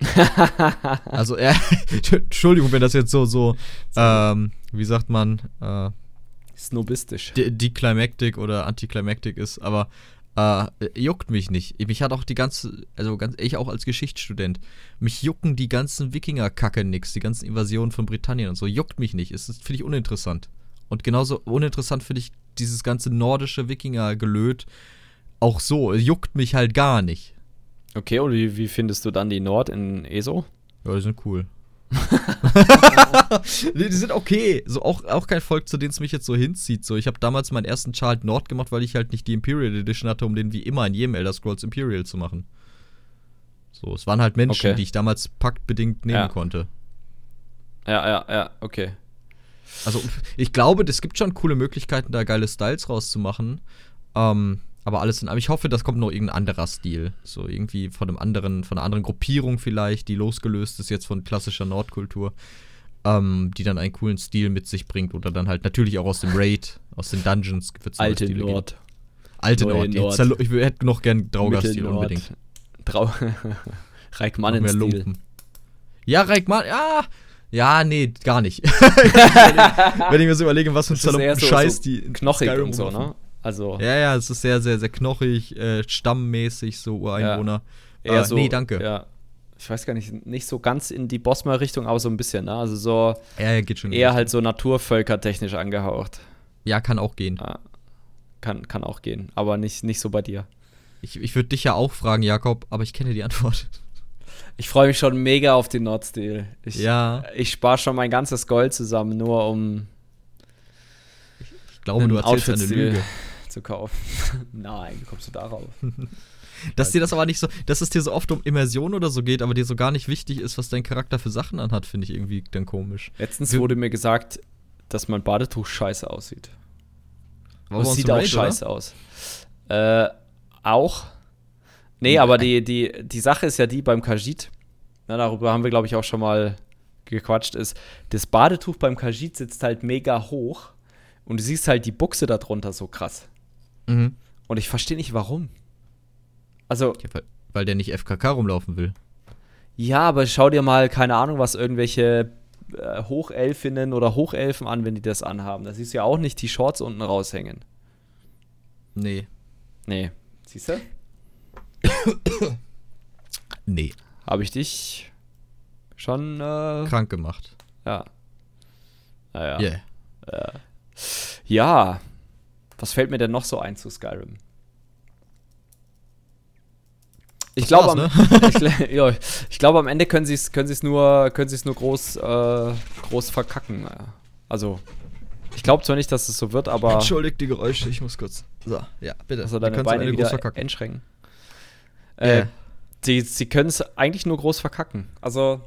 also, er, Entschuldigung, wenn das jetzt so, so, ähm, wie sagt man, äh, Snobistisch. De Declimactic oder Anticlimactic ist, aber äh, juckt mich nicht. Mich hat auch die ganze, also ganz, ich auch als Geschichtsstudent, mich jucken die ganzen Wikinger-Kacke nix, die ganzen Invasionen von Britannien und so, juckt mich nicht. Es ist, finde ich, uninteressant. Und genauso uninteressant finde ich dieses ganze nordische Wikinger-Gelöt auch so, juckt mich halt gar nicht. Okay, und wie, wie findest du dann die Nord in ESO? Ja, die sind cool. nee, die sind okay. So auch, auch kein Volk, zu dem es mich jetzt so hinzieht. So, ich habe damals meinen ersten Chart Nord gemacht, weil ich halt nicht die Imperial Edition hatte, um den wie immer in jedem Elder Scrolls Imperial zu machen. So, es waren halt Menschen, Okay. die ich damals paktbedingt nehmen Ja. konnte. Ja, ja, ja, okay. Also, ich glaube, es gibt schon coole Möglichkeiten, da geile Styles rauszumachen. Ähm, aber alles in allem, ich hoffe, das kommt noch irgendein anderer Stil. So irgendwie von einem anderen, von einer anderen Gruppierung vielleicht, die losgelöst ist jetzt von klassischer Nordkultur. Ähm, die dann einen coolen Stil mit sich bringt. Oder dann halt natürlich auch aus dem Raid, aus den Dungeons neue Alte Stile geben. Nord. Alte Neue Nord. Nord. Ich hätte noch gern Mittelnord. unbedingt. Trau Reikmannen-Stil. Ja, Reikman, ja. Ja, nee, gar nicht. Wenn ich mir so überlege, was für ein Scheiß so die Skyrim und so, ne? Also Ja, ja, es ist sehr, sehr, sehr knochig, äh, stammmäßig, so Ureinwohner. eher äh, so. Nee, danke. Ja, Ja. Ich weiß gar nicht, nicht so ganz in die Bosmer-Richtung, aber so ein bisschen, ne? Also so ja, geht schon. eher halt so naturvölkertechnisch angehaucht. Ja, kann auch gehen. Ja. Kann, kann auch gehen, aber nicht, nicht so bei dir. Ich, ich würde dich ja auch fragen, Jakob, aber ich kenne die Antwort. Ich freue mich schon mega auf den Nordstil. Ich, Ja. ich spare schon mein ganzes Gold zusammen, nur um Ich glaube, du erzählst eine Lüge. Zu kaufen. Nein, wie kommst du darauf? Dass dir das aber nicht so, dass es dir so oft um Immersion oder so geht, aber dir so gar nicht wichtig ist, was dein Charakter für Sachen anhat, finde ich irgendwie dann komisch. Letztens Wir- wurde mir gesagt, dass mein Badetuch scheiße aussieht. Uns sieht auch Raid, oder? scheiße aus. Äh, auch? Nee, aber die, die, die Sache ist ja die beim Kajit, na, darüber haben wir, glaube ich, auch schon mal gequatscht, ist, das Badetuch beim Kajit sitzt halt mega hoch und du siehst halt die Buchse darunter so krass. Mhm. Und ich verstehe nicht, warum. Also, Ja, weil, weil der nicht FKK rumlaufen will. ja, aber schau dir mal, keine Ahnung, was irgendwelche äh, Hochelfinnen oder Hochelfen an, wenn die das anhaben. Da siehst du ja auch nicht die Shorts unten raushängen. Nee. Nee. Siehst du? Nee. Habe ich dich schon, äh, Krank gemacht. ja. Naja. Yeah. Ja. Was fällt mir denn noch so ein zu Skyrim? Ich glaube, ne? ich, ja, ich glaube, am Ende können sie es können sie's nur, können sie's nur groß, äh, groß verkacken. Also, ich glaube zwar nicht, dass es so wird, aber Entschuldigt die Geräusche, ich muss kurz. So, ja, bitte. also deine Beine wieder groß verkacken. einschränken. Äh, Ja. sie sie können es eigentlich nur groß verkacken. Also,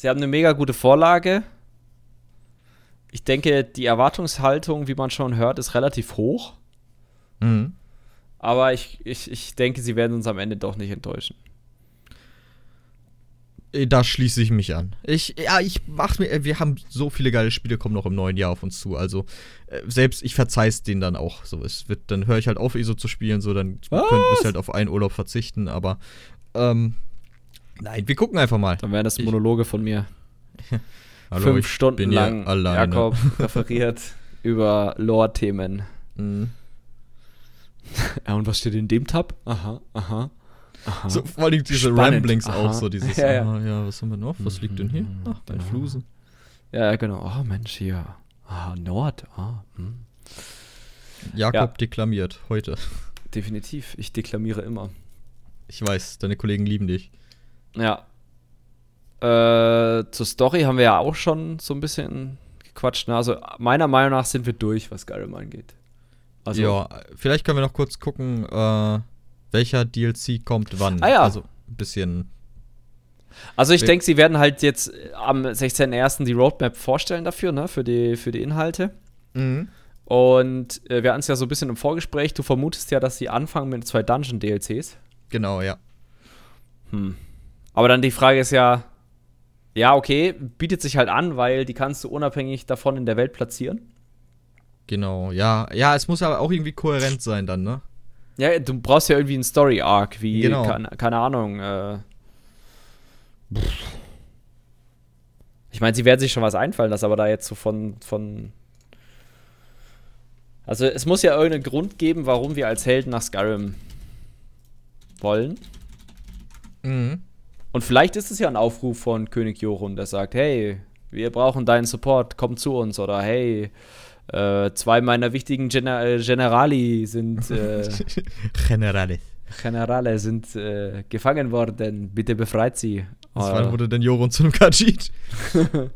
sie haben eine mega gute Vorlage. Ich denke, die Erwartungshaltung, wie man schon hört, ist relativ hoch. Mhm. Aber ich, ich, ich denke, sie werden uns am Ende doch nicht enttäuschen. Äh, Da schließe ich mich an. Ich, ja, ich mach mir, äh, wir haben so viele geile Spiele, kommen noch im neuen Jahr auf uns zu. Also, äh, selbst ich verzeih's denen dann auch. So, es wird, dann höre ich halt auf, ISO zu spielen, so, dann Was? könnt ihr halt auf einen Urlaub verzichten, aber, ähm, nein, wir gucken einfach mal. Dann wären das Ich- Monologe von mir. Hallo, Fünf ich Stunden lang alleine. Jakob referiert über Lore-Themen. Mhm. Ja, und was steht in dem Tab? Aha, aha. aha. So, vor allem diese Spannend. Ramblings Aha. auch, so dieses, Ja, ja. ah, ja, was haben wir noch? Was liegt denn hier? Ach, ein Ja. Flusen. Ja, genau. Oh, Mensch, hier. Ah, Nord. Ah, hm. Jakob Ja. deklamiert, heute. Definitiv. Ich deklamiere immer. Ich weiß, deine Kollegen lieben dich. Ja. Äh, zur Story haben wir ja auch schon so ein bisschen gequatscht. Ne? Also, meiner Meinung nach sind wir durch, was Skyrim angeht. Also, ja, vielleicht können wir noch kurz gucken, äh, welcher DLC kommt wann. Ah ja. Also ein bisschen. also ich denke, sie werden halt jetzt am 16.01. die Roadmap vorstellen dafür, ne? Für die, für die Inhalte. Und äh, wir hatten es ja so ein bisschen im Vorgespräch. Du vermutest ja, dass sie anfangen mit zwei Dungeon-DLCs. Genau, ja. Hm. Aber dann die Frage ist ja, ja, okay, bietet sich halt an, weil die kannst du unabhängig davon in der Welt platzieren. Genau, ja. Ja, es muss aber auch irgendwie kohärent sein dann, ne? Ja, du brauchst ja irgendwie einen Story-Arc, wie, Genau. keine, keine Ahnung, äh. Ich meine, sie werden sich schon was einfallen lassen, aber da jetzt so von, von. Also, es muss ja irgendeinen Grund geben, warum wir als Helden nach Skyrim wollen. Mhm. Und vielleicht ist es ja ein Aufruf von König Jorun, der sagt, hey, wir brauchen deinen Support, komm zu uns. Oder hey, äh, zwei meiner wichtigen Gener äh, Generali sind, äh, Generale. Generale sind äh, gefangen worden, bitte befreit sie. Äh, war, wurde dann Joron zu einem Kajit.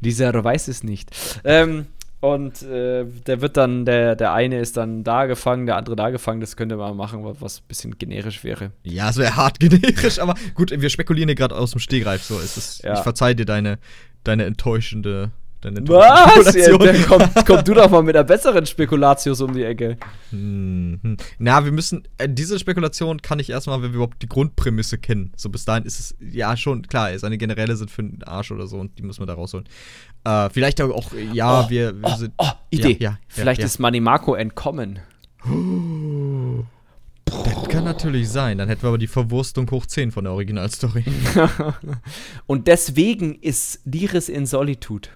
Dieser weiß es nicht. Ähm, und äh, der wird dann, der, der eine ist dann da gefangen, der andere da gefangen. Das könnte man machen, was, was ein bisschen generisch wäre. Ja, es wäre hart generisch, aber gut, wir spekulieren hier gerade aus dem Stegreif. So, es ist, Ja. ich verzeih dir deine, deine enttäuschende. Deine Was? Ja, dann komm, du doch mal mit einer besseren Spekulatius um die Ecke. Mhm. Na, wir müssen, äh, diese Spekulation kann ich erstmal, wenn wir überhaupt die Grundprämisse kennen. So bis dahin ist es, ja schon, klar, seine Generäle sind für den Arsch oder so und die müssen wir da rausholen. Äh, vielleicht auch, ja, Oh, wir, wir oh, sind. oh, Idee. Ja, ja, Vielleicht ist Manimako entkommen. Das kann natürlich sein. Dann hätten wir aber die Verwurstung hoch 10 von der Originalstory. Und deswegen ist Liris in Solitude.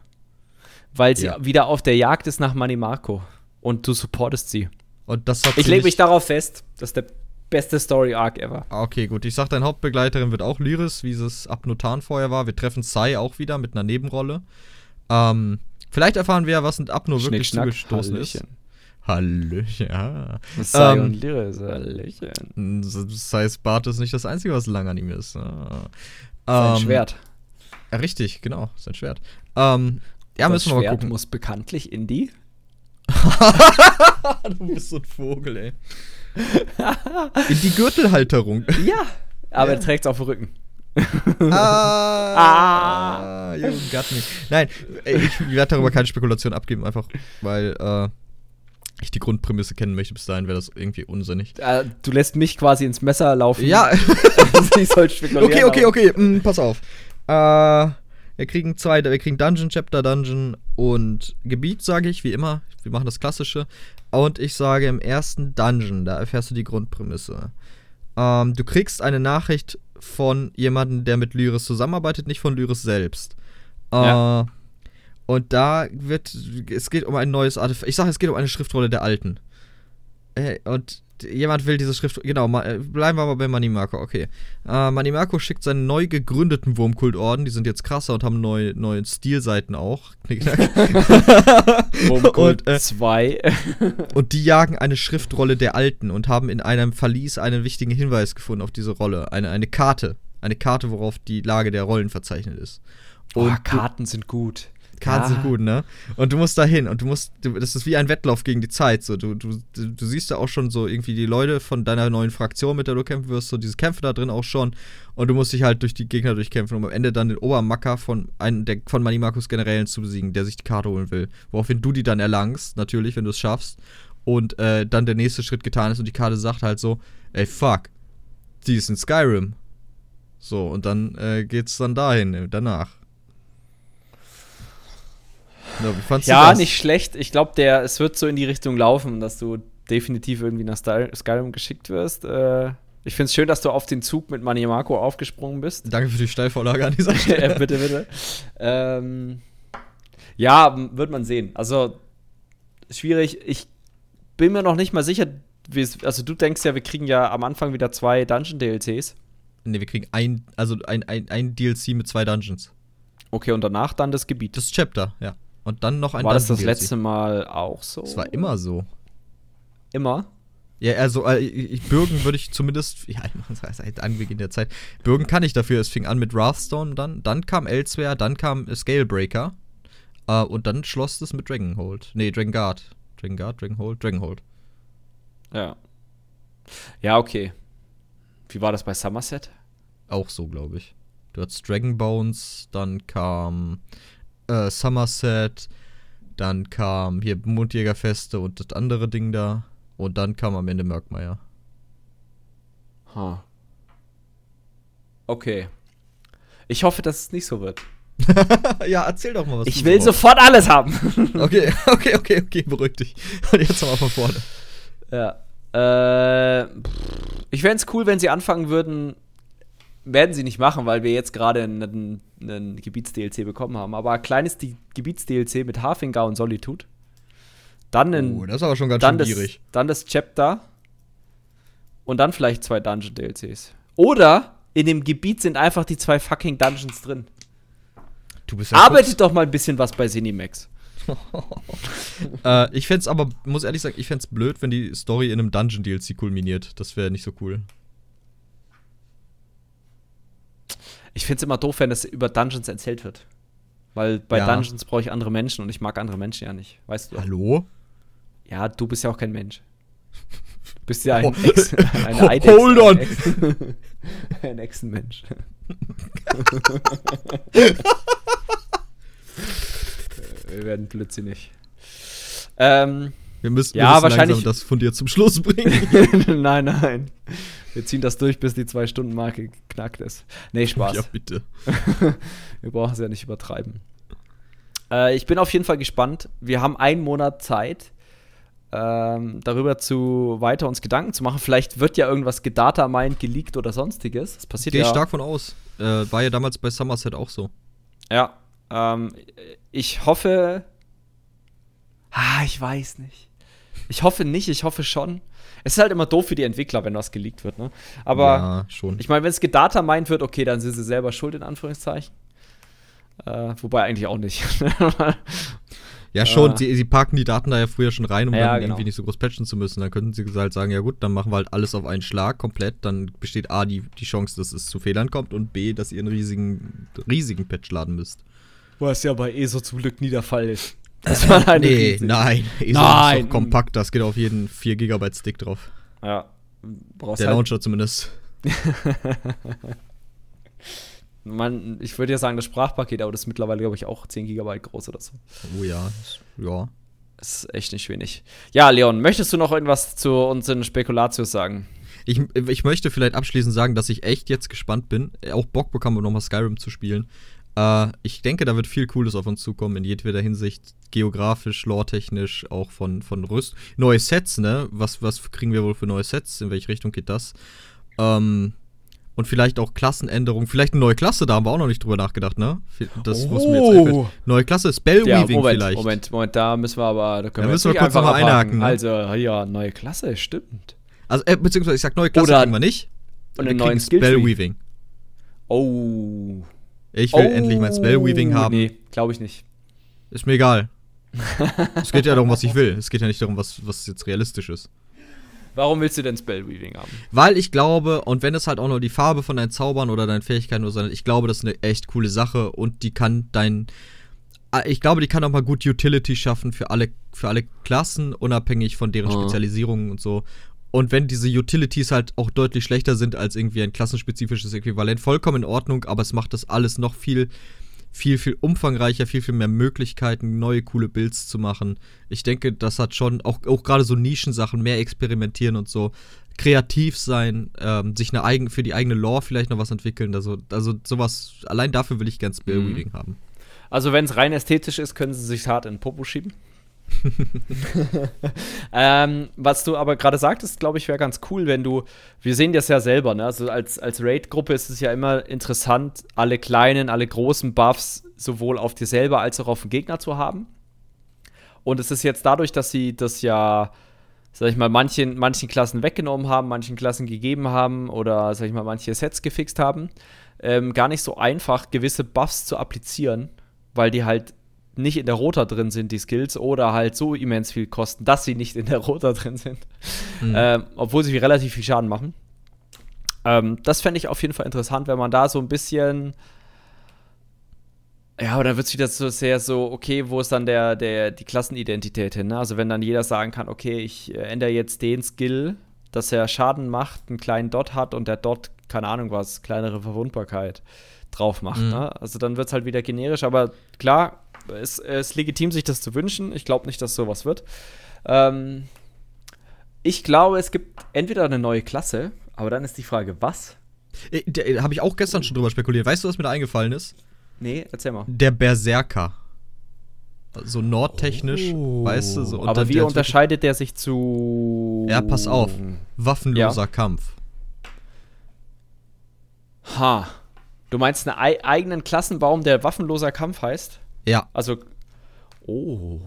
Weil sie Ja. wieder auf der Jagd ist nach Manimarco. Und du supportest sie. Und das hat Ich lege mich darauf fest. Das ist der beste Story-Arc ever. Ah, Okay, gut. Ich sag, deine Hauptbegleiterin wird auch Lyris, wie es ab Notan vorher war. Wir treffen Sai auch wieder mit einer Nebenrolle. Ähm, vielleicht erfahren wir ja, was in Abno wirklich Schnack, zugestoßen ist. Hallöchen. Hallöchen, ja. Sai Ähm, und Liris, Hallöchen. Sai's Bart ist nicht das Einzige, was lang an ihm ist. Ah. Sein Ähm, Schwert. Ja, richtig, genau. Sein Schwert. Ähm, ja, das müssen wir mal gucken. muss bekanntlich in die. du bist so ein Vogel, ey. in die Gürtelhalterung. Ja. Aber er trägt es auf dem Rücken. Ah, you got me. Nein, ich werde darüber keine Spekulation abgeben, einfach weil äh, ich die Grundprämisse kennen möchte. Bis dahin wäre das irgendwie unsinnig. Äh, du lässt mich quasi ins Messer laufen. Ja, ich soll spekulieren. okay, okay, okay, mm, pass auf. Äh, wir kriegen zwei, wir kriegen Dungeon, Chapter, Dungeon und Gebiet, sage ich, wie immer. Wir machen das Klassische. Und ich sage, im ersten Dungeon, da erfährst du die Grundprämisse. Ähm, du kriegst eine Nachricht von jemandem, der mit Lyris zusammenarbeitet, nicht von Lyris selbst. Äh, Ja. Und da wird, es geht um ein neues Artefakt. Ich sage, es geht um eine Schriftrolle der Alten. Äh, und jemand will diese Schrift, genau, ma, äh, bleiben wir mal bei Manimarco, okay. Äh, Manimarco schickt seinen neu gegründeten Wurmkultorden, die sind jetzt krasser und haben neue, neue Stilseiten auch. Wurmkult Und, äh, 2. und die jagen eine Schriftrolle der Alten und haben in einem Verlies einen wichtigen Hinweis gefunden auf diese Rolle. Eine, eine Karte. Eine Karte, worauf die Lage der Rollen verzeichnet ist. Oh, Und du- Karten sind gut. Karten Ja. sind gut, ne? Und du musst da hin und du musst, du, das ist wie ein Wettlauf gegen die Zeit. So, du, du, du, siehst da auch schon so irgendwie die Leute von deiner neuen Fraktion, mit der du kämpfen wirst, so diese Kämpfe da drin auch schon. Und du musst dich halt durch die Gegner durchkämpfen, um am Ende dann den Obermacker von einem der von Manimarcus Generälen zu besiegen, der sich die Karte holen will. Woraufhin du die dann erlangst, natürlich, wenn du es schaffst. Und äh, dann der nächste Schritt getan ist und die Karte sagt halt so, ey fuck, die ist in Skyrim. So, und dann äh, geht's dann dahin, äh, danach. Ja, Ja, nicht schlecht. Ich glaube, der, es wird so in die Richtung laufen, dass du definitiv irgendwie nach Sky- Skyrim geschickt wirst. Äh, ich finde es schön, dass du auf den Zug mit Maniamako aufgesprungen bist. Danke für die Steilvorlage an dieser Stelle. bitte, bitte. Ähm, ja, wird man sehen. Also, schwierig. Ich bin mir noch nicht mal sicher, wie es, also du denkst ja, wir kriegen ja am Anfang wieder zwei Dungeon-DLCs. ne, wir kriegen ein, also ein, ein, ein DLC mit zwei Dungeons. Okay, und danach dann das Gebiet. Das Chapter, ja. Und dann noch ein War das das letzte Mal auch so? Das war immer so. Immer? Ja, also äh, ich, Bürgen würde ich zumindest, ja, seit Anbeginn der Zeit. Bürgen kann ich dafür. Es fing an mit Wrathstone, dann, dann kam Elsewhere, dann kam Scalebreaker. Äh, und dann schloss es mit Dragonhold. Nee, Dragonguard. Dragonguard, Dragonhold, Dragonhold. Ja. Ja, okay. Wie war das bei Somerset? Auch so, glaube ich. Du hattest Dragonbones, dann kam äh, Somerset, dann kam hier Mundjägerfeste und das andere Ding da. Und dann kam am Ende Mörkmeier. Ha. Okay. Ich hoffe, dass es nicht so wird. ja, erzähl doch mal was. Ich will so sofort alles haben. Okay, okay, okay, okay, beruhig dich. Und jetzt nochmal von vorne. ja. Äh, ich fände es cool, wenn sie anfangen würden. Werden sie nicht machen, weil wir jetzt gerade einen, einen Gebiets-DLC bekommen haben. Aber ein kleines Gebiets-DLC mit Hafingar und Solitude. Dann, ein, Oh, das ist aber schon ganz dann, schön das, dann das Chapter. Und dann vielleicht zwei Dungeon-DLCs. Oder in dem Gebiet sind einfach die zwei fucking Dungeons drin. Du bist ja Arbeitet doch mal ein bisschen was bei Cinemax. Äh, ich fände aber, muss ehrlich sagen, ich fände blöd, wenn die Story in einem Dungeon-DLC kulminiert. Das wäre nicht so cool. Ich finde es immer doof, wenn das über Dungeons erzählt wird. Weil bei Ja. Dungeons brauche ich andere Menschen und ich mag andere Menschen ja nicht. Weißt du? Hallo? Ja, du bist ja auch kein Mensch. Du bist ja ein, Oh. Ex, eine hold on. Ein, Echsenmensch. Wir werden blödsinnig. Ähm, Wir müssen, Ja, wir müssen wahrscheinlich- das von dir zum Schluss bringen. nein, nein. Wir ziehen das durch, bis die Zwei-Stunden-Marke geknackt ist. Nee, Spaß. ja, bitte. Wir brauchen es ja nicht übertreiben. Äh, ich bin auf jeden Fall gespannt. Wir haben einen Monat Zeit. ähm, darüber zu weiter uns Gedanken zu machen. Vielleicht wird ja irgendwas gedatamined, geleakt oder sonstiges. Das passiert Gehe ja. ich stark von aus. Äh, war ja damals bei Somerset auch so. Ja. Ähm, ich hoffe. Ah, ich weiß nicht. Ich hoffe nicht, ich hoffe schon. Es ist halt immer doof für die Entwickler, wenn was geleakt wird, ne? Aber ja, schon. ich meine, wenn es gedatamined wird, okay, dann sind sie selber schuld, in Anführungszeichen. Äh, wobei eigentlich auch nicht. Ja, schon. Ah. Sie, sie parken die Daten da ja früher schon rein, um Ja, dann genau. irgendwie nicht so groß patchen zu müssen. Dann könnten sie halt sagen, ja gut, dann machen wir halt alles auf einen Schlag komplett. Dann besteht A, die, die Chance, dass es zu Fehlern kommt und B, dass ihr einen riesigen, riesigen Patch laden müsst. Was ja bei ESO zum Glück nie der Fall ist. Das war eine nee, nein. ESO Nein. ist doch kompakt, das geht auf jeden 4 GB Stick drauf. Ja. Brauchst Der halt, Launcher zumindest. man, ich würde ja sagen, das Sprachpaket, aber das ist mittlerweile, glaube ich, auch 10 GB groß oder so. Oh ja, ja. Das ist echt nicht wenig. Ja, Leon, möchtest du noch irgendwas zu unseren Spekulatius sagen? Ich, ich möchte vielleicht abschließend sagen, dass ich echt jetzt gespannt bin, auch Bock bekomme, nochmal Skyrim zu spielen. Äh, ich denke, da wird viel Cooles auf uns zukommen, in jedweder Hinsicht. Geografisch, lore-technisch, auch von, von Rüst. Neue Sets, ne? Was, was kriegen wir wohl für neue Sets? In welche Richtung geht das? Ähm, und vielleicht auch Klassenänderungen. Vielleicht eine neue Klasse, da haben wir auch noch nicht drüber nachgedacht, ne? Das, was mir jetzt Oh. einfällt. Neue Klasse, Spellweaving Moment, vielleicht. Moment, Moment, da müssen wir aber, da können Da wir müssen wir kurz nicht noch mal abhaken. einhaken, ne? Also, ja, neue Klasse, stimmt. Also, äh, beziehungsweise ich sag neue Klasse Oder- kriegen wir nicht. und einen neuen. Spellweaving. Oh. Ich will endlich mein Spellweaving haben. Nee, glaube ich nicht. Ist mir egal. es geht ja darum, was ich will. Es geht ja nicht darum, was, was jetzt realistisch ist. Warum willst du denn Spellweaving haben? Weil ich glaube, und wenn es halt auch noch die Farbe von deinen Zaubern oder deinen Fähigkeiten oder so, ich glaube, das ist eine echt coole Sache und die kann dein. Ah, Ich glaube, die kann auch mal gut Utility schaffen für alle, für alle Klassen, unabhängig von deren Ah. Spezialisierungen und so. Und wenn diese Utilities halt auch deutlich schlechter sind als irgendwie ein klassenspezifisches Äquivalent, vollkommen in Ordnung, aber es macht das alles noch viel, viel, viel umfangreicher, viel, viel mehr Möglichkeiten, neue coole Builds zu machen. Ich denke, das hat schon auch, auch gerade so Nischensachen, mehr experimentieren und so, kreativ sein, ähm, sich eine eigen, für die eigene Lore vielleicht noch was entwickeln. Also, also sowas, allein dafür will ich gern Spellweaving haben. Also, wenn es rein ästhetisch ist, können sie sich hart in den Popo schieben. ähm, was du aber gerade sagtest, glaube ich, wäre ganz cool, wenn du, wir sehen das ja selber, ne? Also als, als Raid-Gruppe ist es ja immer interessant, alle kleinen, alle großen Buffs sowohl auf dir selber als auch auf den Gegner zu haben. Und es ist jetzt dadurch, dass sie das ja, sag ich mal, manchen, manchen Klassen weggenommen haben, manchen Klassen gegeben haben oder, sag ich mal, manche Sets gefixt haben, ähm, gar nicht so einfach, gewisse Buffs zu applizieren, weil die halt nicht in der Rota drin sind, die Skills, oder halt so immens viel kosten, dass sie nicht in der Rota drin sind. Mhm. Ähm, obwohl sie relativ viel Schaden machen. Ähm, das fände ich auf jeden Fall interessant, wenn man da so ein bisschen. Ja, aber dann wird es wieder so sehr so, okay, wo ist dann der, der, die Klassenidentität hin? Ne? Also wenn dann jeder sagen kann, okay, ich äh, ändere jetzt den Skill, dass er Schaden macht, einen kleinen Dot hat und der Dot, keine Ahnung was, kleinere Verwundbarkeit drauf macht. Mhm. Ne? Also dann wird es halt wieder generisch, aber klar, es ist legitim, sich das zu wünschen. Ich glaube nicht, dass sowas wird. Ähm, ich glaube, es gibt entweder eine neue Klasse, aber dann ist die Frage, was? Äh, Habe ich auch gestern schon drüber spekuliert. Weißt du, was mir da eingefallen ist? Nee, erzähl mal. Der Berserker. So nordtechnisch, Oh. weißt du? So, und aber wie der- unterscheidet der sich zu. Ja, pass auf. Waffenloser Kampf. Ha. Du meinst einen ei eigenen Klassenbaum, der waffenloser Kampf heißt? Ja. Also. Oh.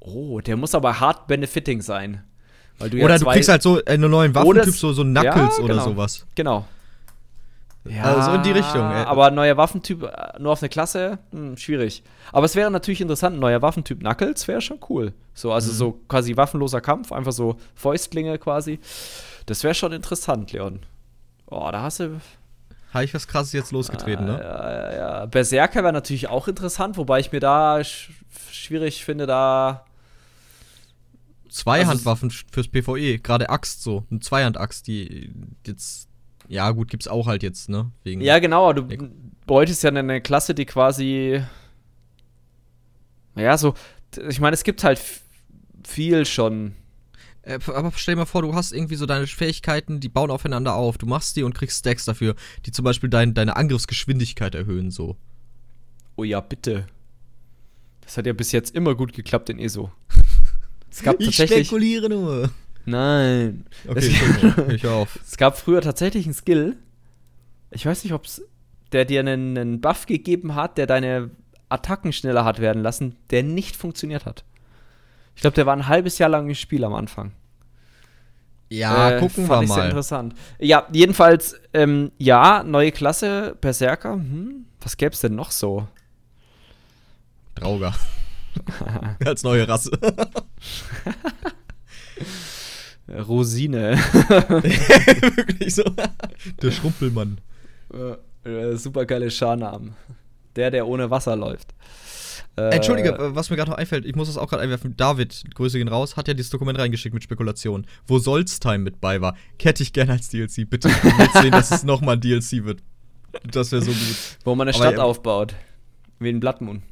Oh, der muss aber hard benefiting sein. Weil du ja Oder du kriegst halt so einen neuen Oder Waffentyp, so, so Knuckles Ja, oder genau. sowas. Genau. Ja, Also in die Richtung, ey. Aber neuer Waffentyp äh, nur auf eine Klasse, hm, schwierig. Aber es wäre natürlich interessant, ein neuer Waffentyp Knuckles wäre schon cool. So, also Mhm. so quasi waffenloser Kampf, einfach so Fäustlinge quasi. Das wäre schon interessant, Leon. Oh, da hast du. Habe ich was krasses jetzt losgetreten, ne? Ja, ja, ja. Berserker wäre natürlich auch interessant, wobei ich mir da sch schwierig finde, da. Zweihandwaffen fürs PvE, gerade Axt so. Eine Zweihandaxt, die jetzt. Ja, gut, gibt's auch halt jetzt, ne? Wegen Ja, genau, du Ja. bräuchtest ja eine Klasse, die quasi. Ja, so. Ich meine, es gibt halt viel schon. Äh, aber stell dir mal vor, du hast irgendwie so deine Fähigkeiten, die bauen aufeinander auf. Du machst die und kriegst Stacks dafür, die zum Beispiel dein, deine Angriffsgeschwindigkeit erhöhen, so. Oh ja, bitte. Das hat ja bis jetzt immer gut geklappt in ESO. Es gab Ich tatsächlich. spekuliere nur. Nein. Okay, Es- ich auf. Es gab früher tatsächlich einen Skill. Ich weiß nicht, ob es. Der dir einen, einen Buff gegeben hat, der deine Attacken schneller hat werden lassen, der nicht funktioniert hat. Ich glaube, der war ein halbes Jahr lang im Spiel am Anfang. Ja, Äh, gucken fand wir ich Sehr mal. interessant. Ja, jedenfalls, ähm, ja, neue Klasse, Berserker. Hm, was gäbe es denn noch so? Drauger. Als neue Rasse. Rosine. Wirklich so. Der Schrumpelmann. äh, super geile Scharnamen. Der, der ohne Wasser läuft. Äh, Entschuldige, äh, was mir gerade noch einfällt, ich muss das auch gerade einwerfen. David, Grüße gehen raus, hat ja dieses Dokument reingeschickt mit Spekulationen, wo Solstheim mit bei war. Hätte ich gerne als DLC. Bitte sehen, dass es nochmal ein DLC wird. Das wäre so gut. Wo man eine Aber Stadt ja- aufbaut. Wie in Blood Moon.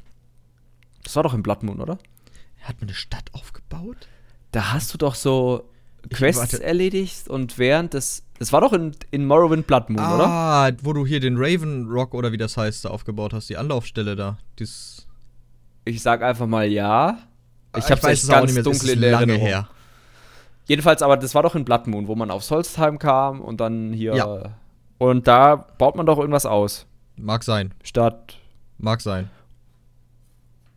Das war doch in Blood Moon, oder? Hat man eine Stadt aufgebaut? Da hast du doch so Quests erledigt und während des. Das war doch in, in Morrowind Blood Moon, oder? Ah, wo du hier den Raven Rock oder wie das heißt, da aufgebaut hast, die Anlaufstelle da. Dies, Ich sag einfach mal ja. Ich hab's weiß echt es ganz dunkel ist lange Erinnerung. her. Jedenfalls, aber das war doch in Blood Moon, wo man auf Solstheim kam und dann hier. Ja. Und da baut man doch irgendwas aus. Mag sein, Statt. mag sein.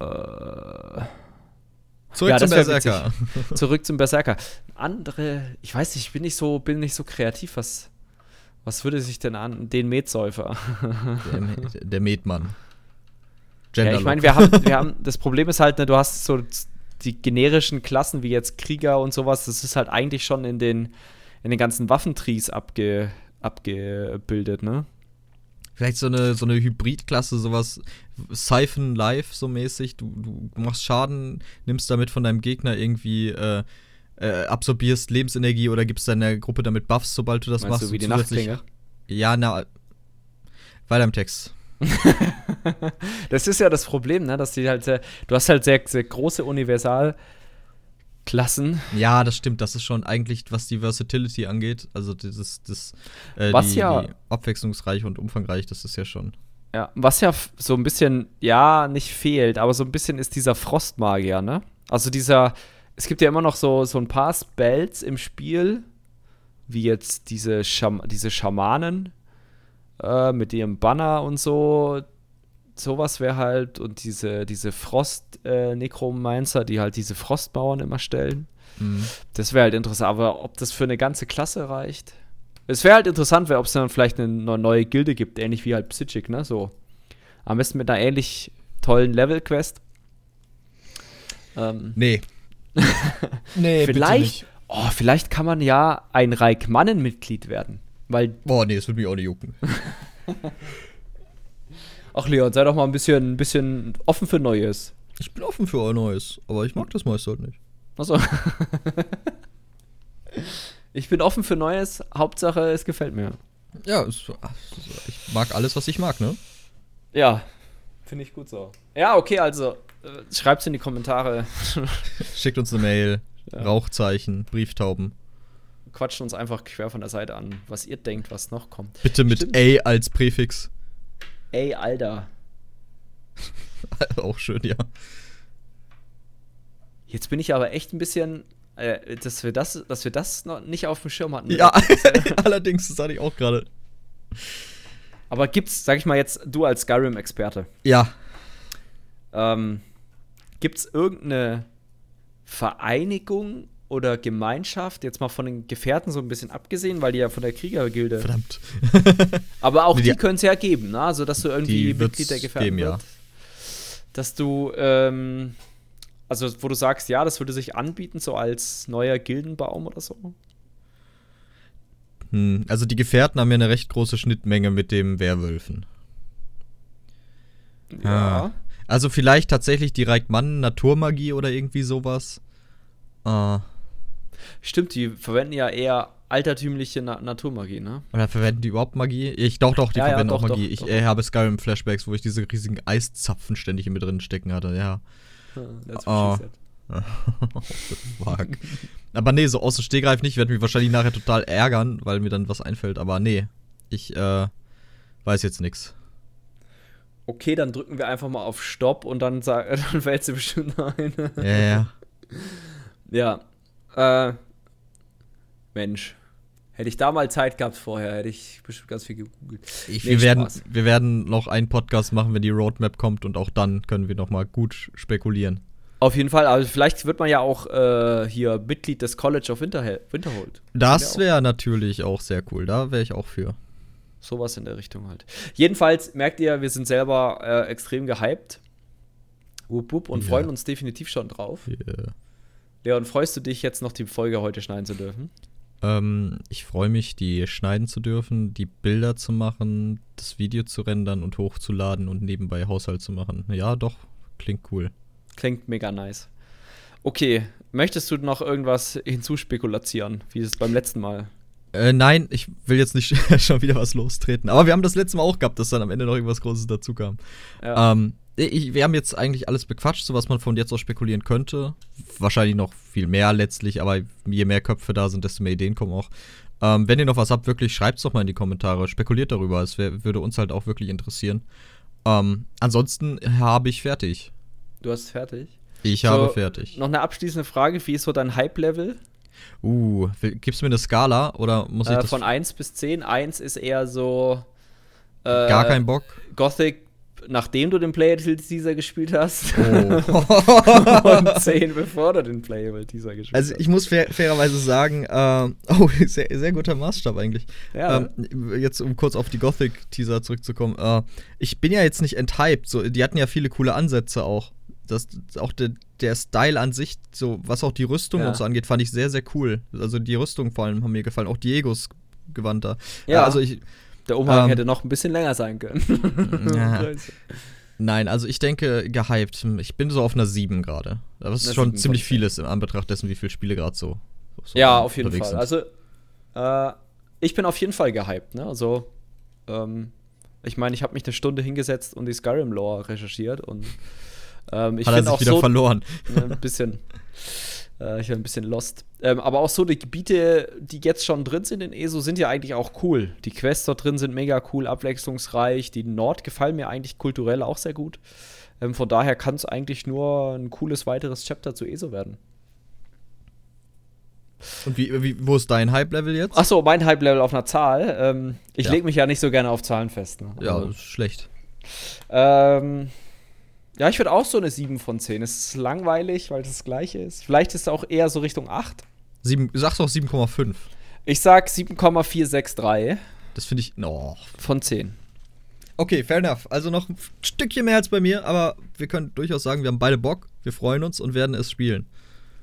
Äh, Zurück Ja, zum Berserker. zurück zum Berserker. Andere, ich weiß nicht, ich bin nicht so, bin nicht so kreativ. Was, was würde sich denn an den Metsäufer? Der, der Metmann. Ja, ich meine, wir haben, wir haben, das Problem ist halt, ne, du hast so die generischen Klassen wie jetzt Krieger und sowas, das ist halt eigentlich schon in den, in den ganzen Waffentrees abge, abgebildet, ne? Vielleicht so eine, so eine Hybridklasse, sowas Siphon Live so mäßig. Du, du machst Schaden, nimmst damit von deinem Gegner irgendwie, äh, äh, absorbierst Lebensenergie oder gibst deiner Gruppe damit Buffs, sobald du das Meinst machst. du wie die Nachtklinge? Ja, na. Weiter im Text. Das ist ja das Problem, ne, dass die halt sehr, du hast halt sehr, sehr große Universalklassen. Ja, das stimmt. Das ist schon eigentlich, was die Versatility angeht. Also dieses, das, äh, Was die, ja- die abwechslungsreich und umfangreich, das ist ja schon. Ja, was ja so ein bisschen, ja, nicht fehlt, aber so ein bisschen ist dieser Frostmagier, ne? Also dieser, es gibt ja immer noch so, so ein paar Spells im Spiel, wie jetzt diese, Scham diese Schamanen äh, mit ihrem Banner und so. Sowas wäre halt, und diese, diese Frost-Necromancer, die halt diese Frostmauern immer stellen. Mhm. Das wäre halt interessant, aber ob das für eine ganze Klasse reicht? Es wäre halt interessant, ob es dann vielleicht eine ne- neue Gilde gibt, ähnlich wie halt Psychic, ne? So. Am besten mit einer ähnlich tollen Level-Quest. Ähm, Nee. nee, vielleicht, oh, vielleicht kann man ja ein Reikmannen-Mitglied werden. Weil, Boah, nee, das würde mich auch nicht jucken. ach Leon, sei doch mal ein bisschen, ein bisschen offen für Neues. Ich bin offen für Neues, aber ich mag das meiste halt nicht. Achso. ich bin offen für Neues, Hauptsache es gefällt mir. Ja, es, ich mag alles, was ich mag, ne? Ja, finde ich gut so. Ja, okay, also äh, schreibt's in die Kommentare. Schickt uns eine Mail, Ja. Rauchzeichen, Brieftauben. Quatscht uns einfach quer von der Seite an, was ihr denkt, was noch kommt. Bitte mit Stimmt. A als Präfix. Ey, Alter. Auch schön, ja. Jetzt bin ich aber echt ein bisschen, äh, dass wir das, dass wir das noch nicht auf dem Schirm hatten. Ja, allerdings, das hatte ich auch gerade. Aber gibt's, sag ich mal jetzt, du als Skyrim-Experte, Ja. ähm, gibt's irgendeine Vereinigung oder Gemeinschaft, jetzt mal von den Gefährten so ein bisschen abgesehen, weil die ja von der Kriegergilde Verdammt. Aber auch Nee, die, die- können es ja geben, ne? Also, dass du irgendwie Mitglied der Gefährten geben, ja. wird. Dass du, ähm, also, wo du sagst, ja, das würde sich anbieten, so als neuer Gildenbaum oder so. Hm, also die Gefährten haben ja eine recht große Schnittmenge mit dem Werwölfen. Ah. Also vielleicht tatsächlich die Reikmann Naturmagie oder irgendwie sowas. Äh, Stimmt, die verwenden ja eher altertümliche Na Naturmagie, ne? oder verwenden die überhaupt Magie? Ich doch, doch, die Ja, ja, verwenden doch, auch Magie. doch, ich äh, habe Skyrim-Flashbacks, wo ich diese riesigen Eiszapfen ständig in mir drin stecken hatte, ja. That's what she said. Fuck. Aber nee, so aus dem Stegreif nicht. Ich werde mich wahrscheinlich nachher total ärgern, weil mir dann was einfällt. Aber nee, ich äh, weiß jetzt nichts. Okay, dann drücken wir einfach mal auf Stopp und dann, sag, dann fällt sie bestimmt ein. Ja, ja. Ja. Äh, Mensch. Hätte ich da mal Zeit gehabt vorher, hätte ich bestimmt ganz viel gegoogelt. Ich, wir, werden, wir werden noch einen Podcast machen, wenn die Roadmap kommt und auch dann können wir noch mal gut spekulieren. Auf jeden Fall, also vielleicht wird man ja auch äh, hier Mitglied des College of Winterhold. Das wäre natürlich auch sehr cool, da wäre ich auch für. Sowas in der Richtung halt. Jedenfalls merkt ihr, wir sind selber äh, extrem gehypt. Wupp, wupp, und ja. freuen uns definitiv schon drauf. Yeah. Leon, freust du dich jetzt noch die Folge heute schneiden zu dürfen? Ähm, ich freue mich, die schneiden zu dürfen, die Bilder zu machen, das Video zu rendern und hochzuladen und nebenbei Haushalt zu machen. Ja, doch, klingt cool. Klingt mega nice. Okay, möchtest du noch irgendwas hinzuspekulatieren, wie es beim letzten Mal? Äh, nein, ich will jetzt nicht schon wieder was lostreten. Aber wir haben das letzte Mal auch gehabt, dass dann am Ende noch irgendwas Großes dazu kam. Ja. Ähm, ich, wir haben jetzt eigentlich alles bequatscht, so was man von jetzt aus spekulieren könnte. Wahrscheinlich noch viel mehr letztlich, aber je mehr Köpfe da sind, desto mehr Ideen kommen auch. Ähm, wenn ihr noch was habt, wirklich schreibt es doch mal in die Kommentare. Spekuliert darüber. Es wär, würde uns halt auch wirklich interessieren. Ähm, ansonsten habe ich fertig. Du hast fertig? Ich so, habe fertig. Noch eine abschließende Frage: Wie ist so dein Hype-Level? Uh, gibst du mir eine Skala oder muss ich äh, das. Von 1 bis 10. 1 ist eher so. Äh, Gar kein Bock. Gothic, nachdem du den Playable Teaser gespielt hast. Oh. und 10, bevor du den Playable Teaser gespielt also, hast. Also, ich muss fair, fairerweise sagen, äh, oh, sehr, sehr guter Maßstab eigentlich. Ja. Ähm, jetzt, um kurz auf die Gothic Teaser zurückzukommen. Äh, ich bin ja jetzt nicht enthyped. So, die hatten ja viele coole Ansätze auch das auch der, der Style an sich, so was auch die Rüstung ja. und so angeht, fand ich sehr, sehr cool. Also die Rüstung vor allem haben mir gefallen, auch Diegos Gewand da. Ja, also ich. Der Umhang ähm, hätte noch ein bisschen länger sein können. ja. Nein, also ich denke, gehypt. Ich bin so auf einer 7 gerade. Das ist schon ziemlich vieles in Anbetracht dessen, wie viele Spiele gerade so, so, Ja, auf jeden Fall. Sind. Also, äh, ich bin auf jeden Fall gehypt, ne? Also, ähm, ich meine, ich habe mich eine Stunde hingesetzt und die Skyrim-Lore recherchiert und ähm, ich Hat er sich auch wieder so, verloren. Ein bisschen. Äh, ich bin ein bisschen lost. Ähm, aber auch so, die Gebiete, die jetzt schon drin sind in ESO, sind ja eigentlich auch cool. Die Quests dort drin sind mega cool, abwechslungsreich. Die Nord gefallen mir eigentlich kulturell auch sehr gut. Ähm, von daher kann es eigentlich nur ein cooles weiteres Chapter zu ESO werden. Und wie, wie, wo ist dein Hype-Level jetzt? Achso, mein Hype-Level auf einer Zahl. Ähm, ich ja. lege mich ja nicht so gerne auf Zahlen fest. Ne? Ja, also, schlecht. Ähm, ja, ich würde auch so eine 7 von 10. Es ist langweilig, weil das das gleiche ist. Vielleicht ist es auch eher so Richtung 8. Sieben, sagst du auch 7,5? Ich sag 7,463. Das finde ich. Oh. Von 10. Okay, fair enough. Also noch ein Stückchen mehr als bei mir, aber wir können durchaus sagen, wir haben beide Bock, wir freuen uns und werden es spielen.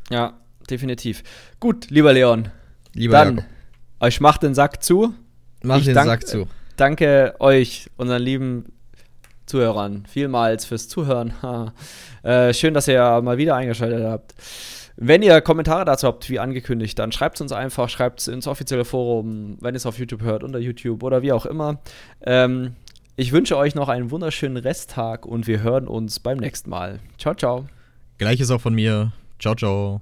Ja, definitiv. Gut, lieber Leon. Lieber Dann, Jakob. euch macht den Sack zu. Mach ich den Sack zu. Danke euch, unseren lieben Zuhörern vielmals fürs Zuhören. äh, schön, dass ihr mal wieder eingeschaltet habt. Wenn ihr Kommentare dazu habt, wie angekündigt, dann schreibt es uns einfach, schreibt es ins offizielle Forum, wenn ihr es auf YouTube hört, unter YouTube oder wie auch immer. Ähm, ich wünsche euch noch einen wunderschönen Resttag und wir hören uns beim nächsten Mal. Ciao, ciao. Gleiches auch von mir. Ciao, ciao.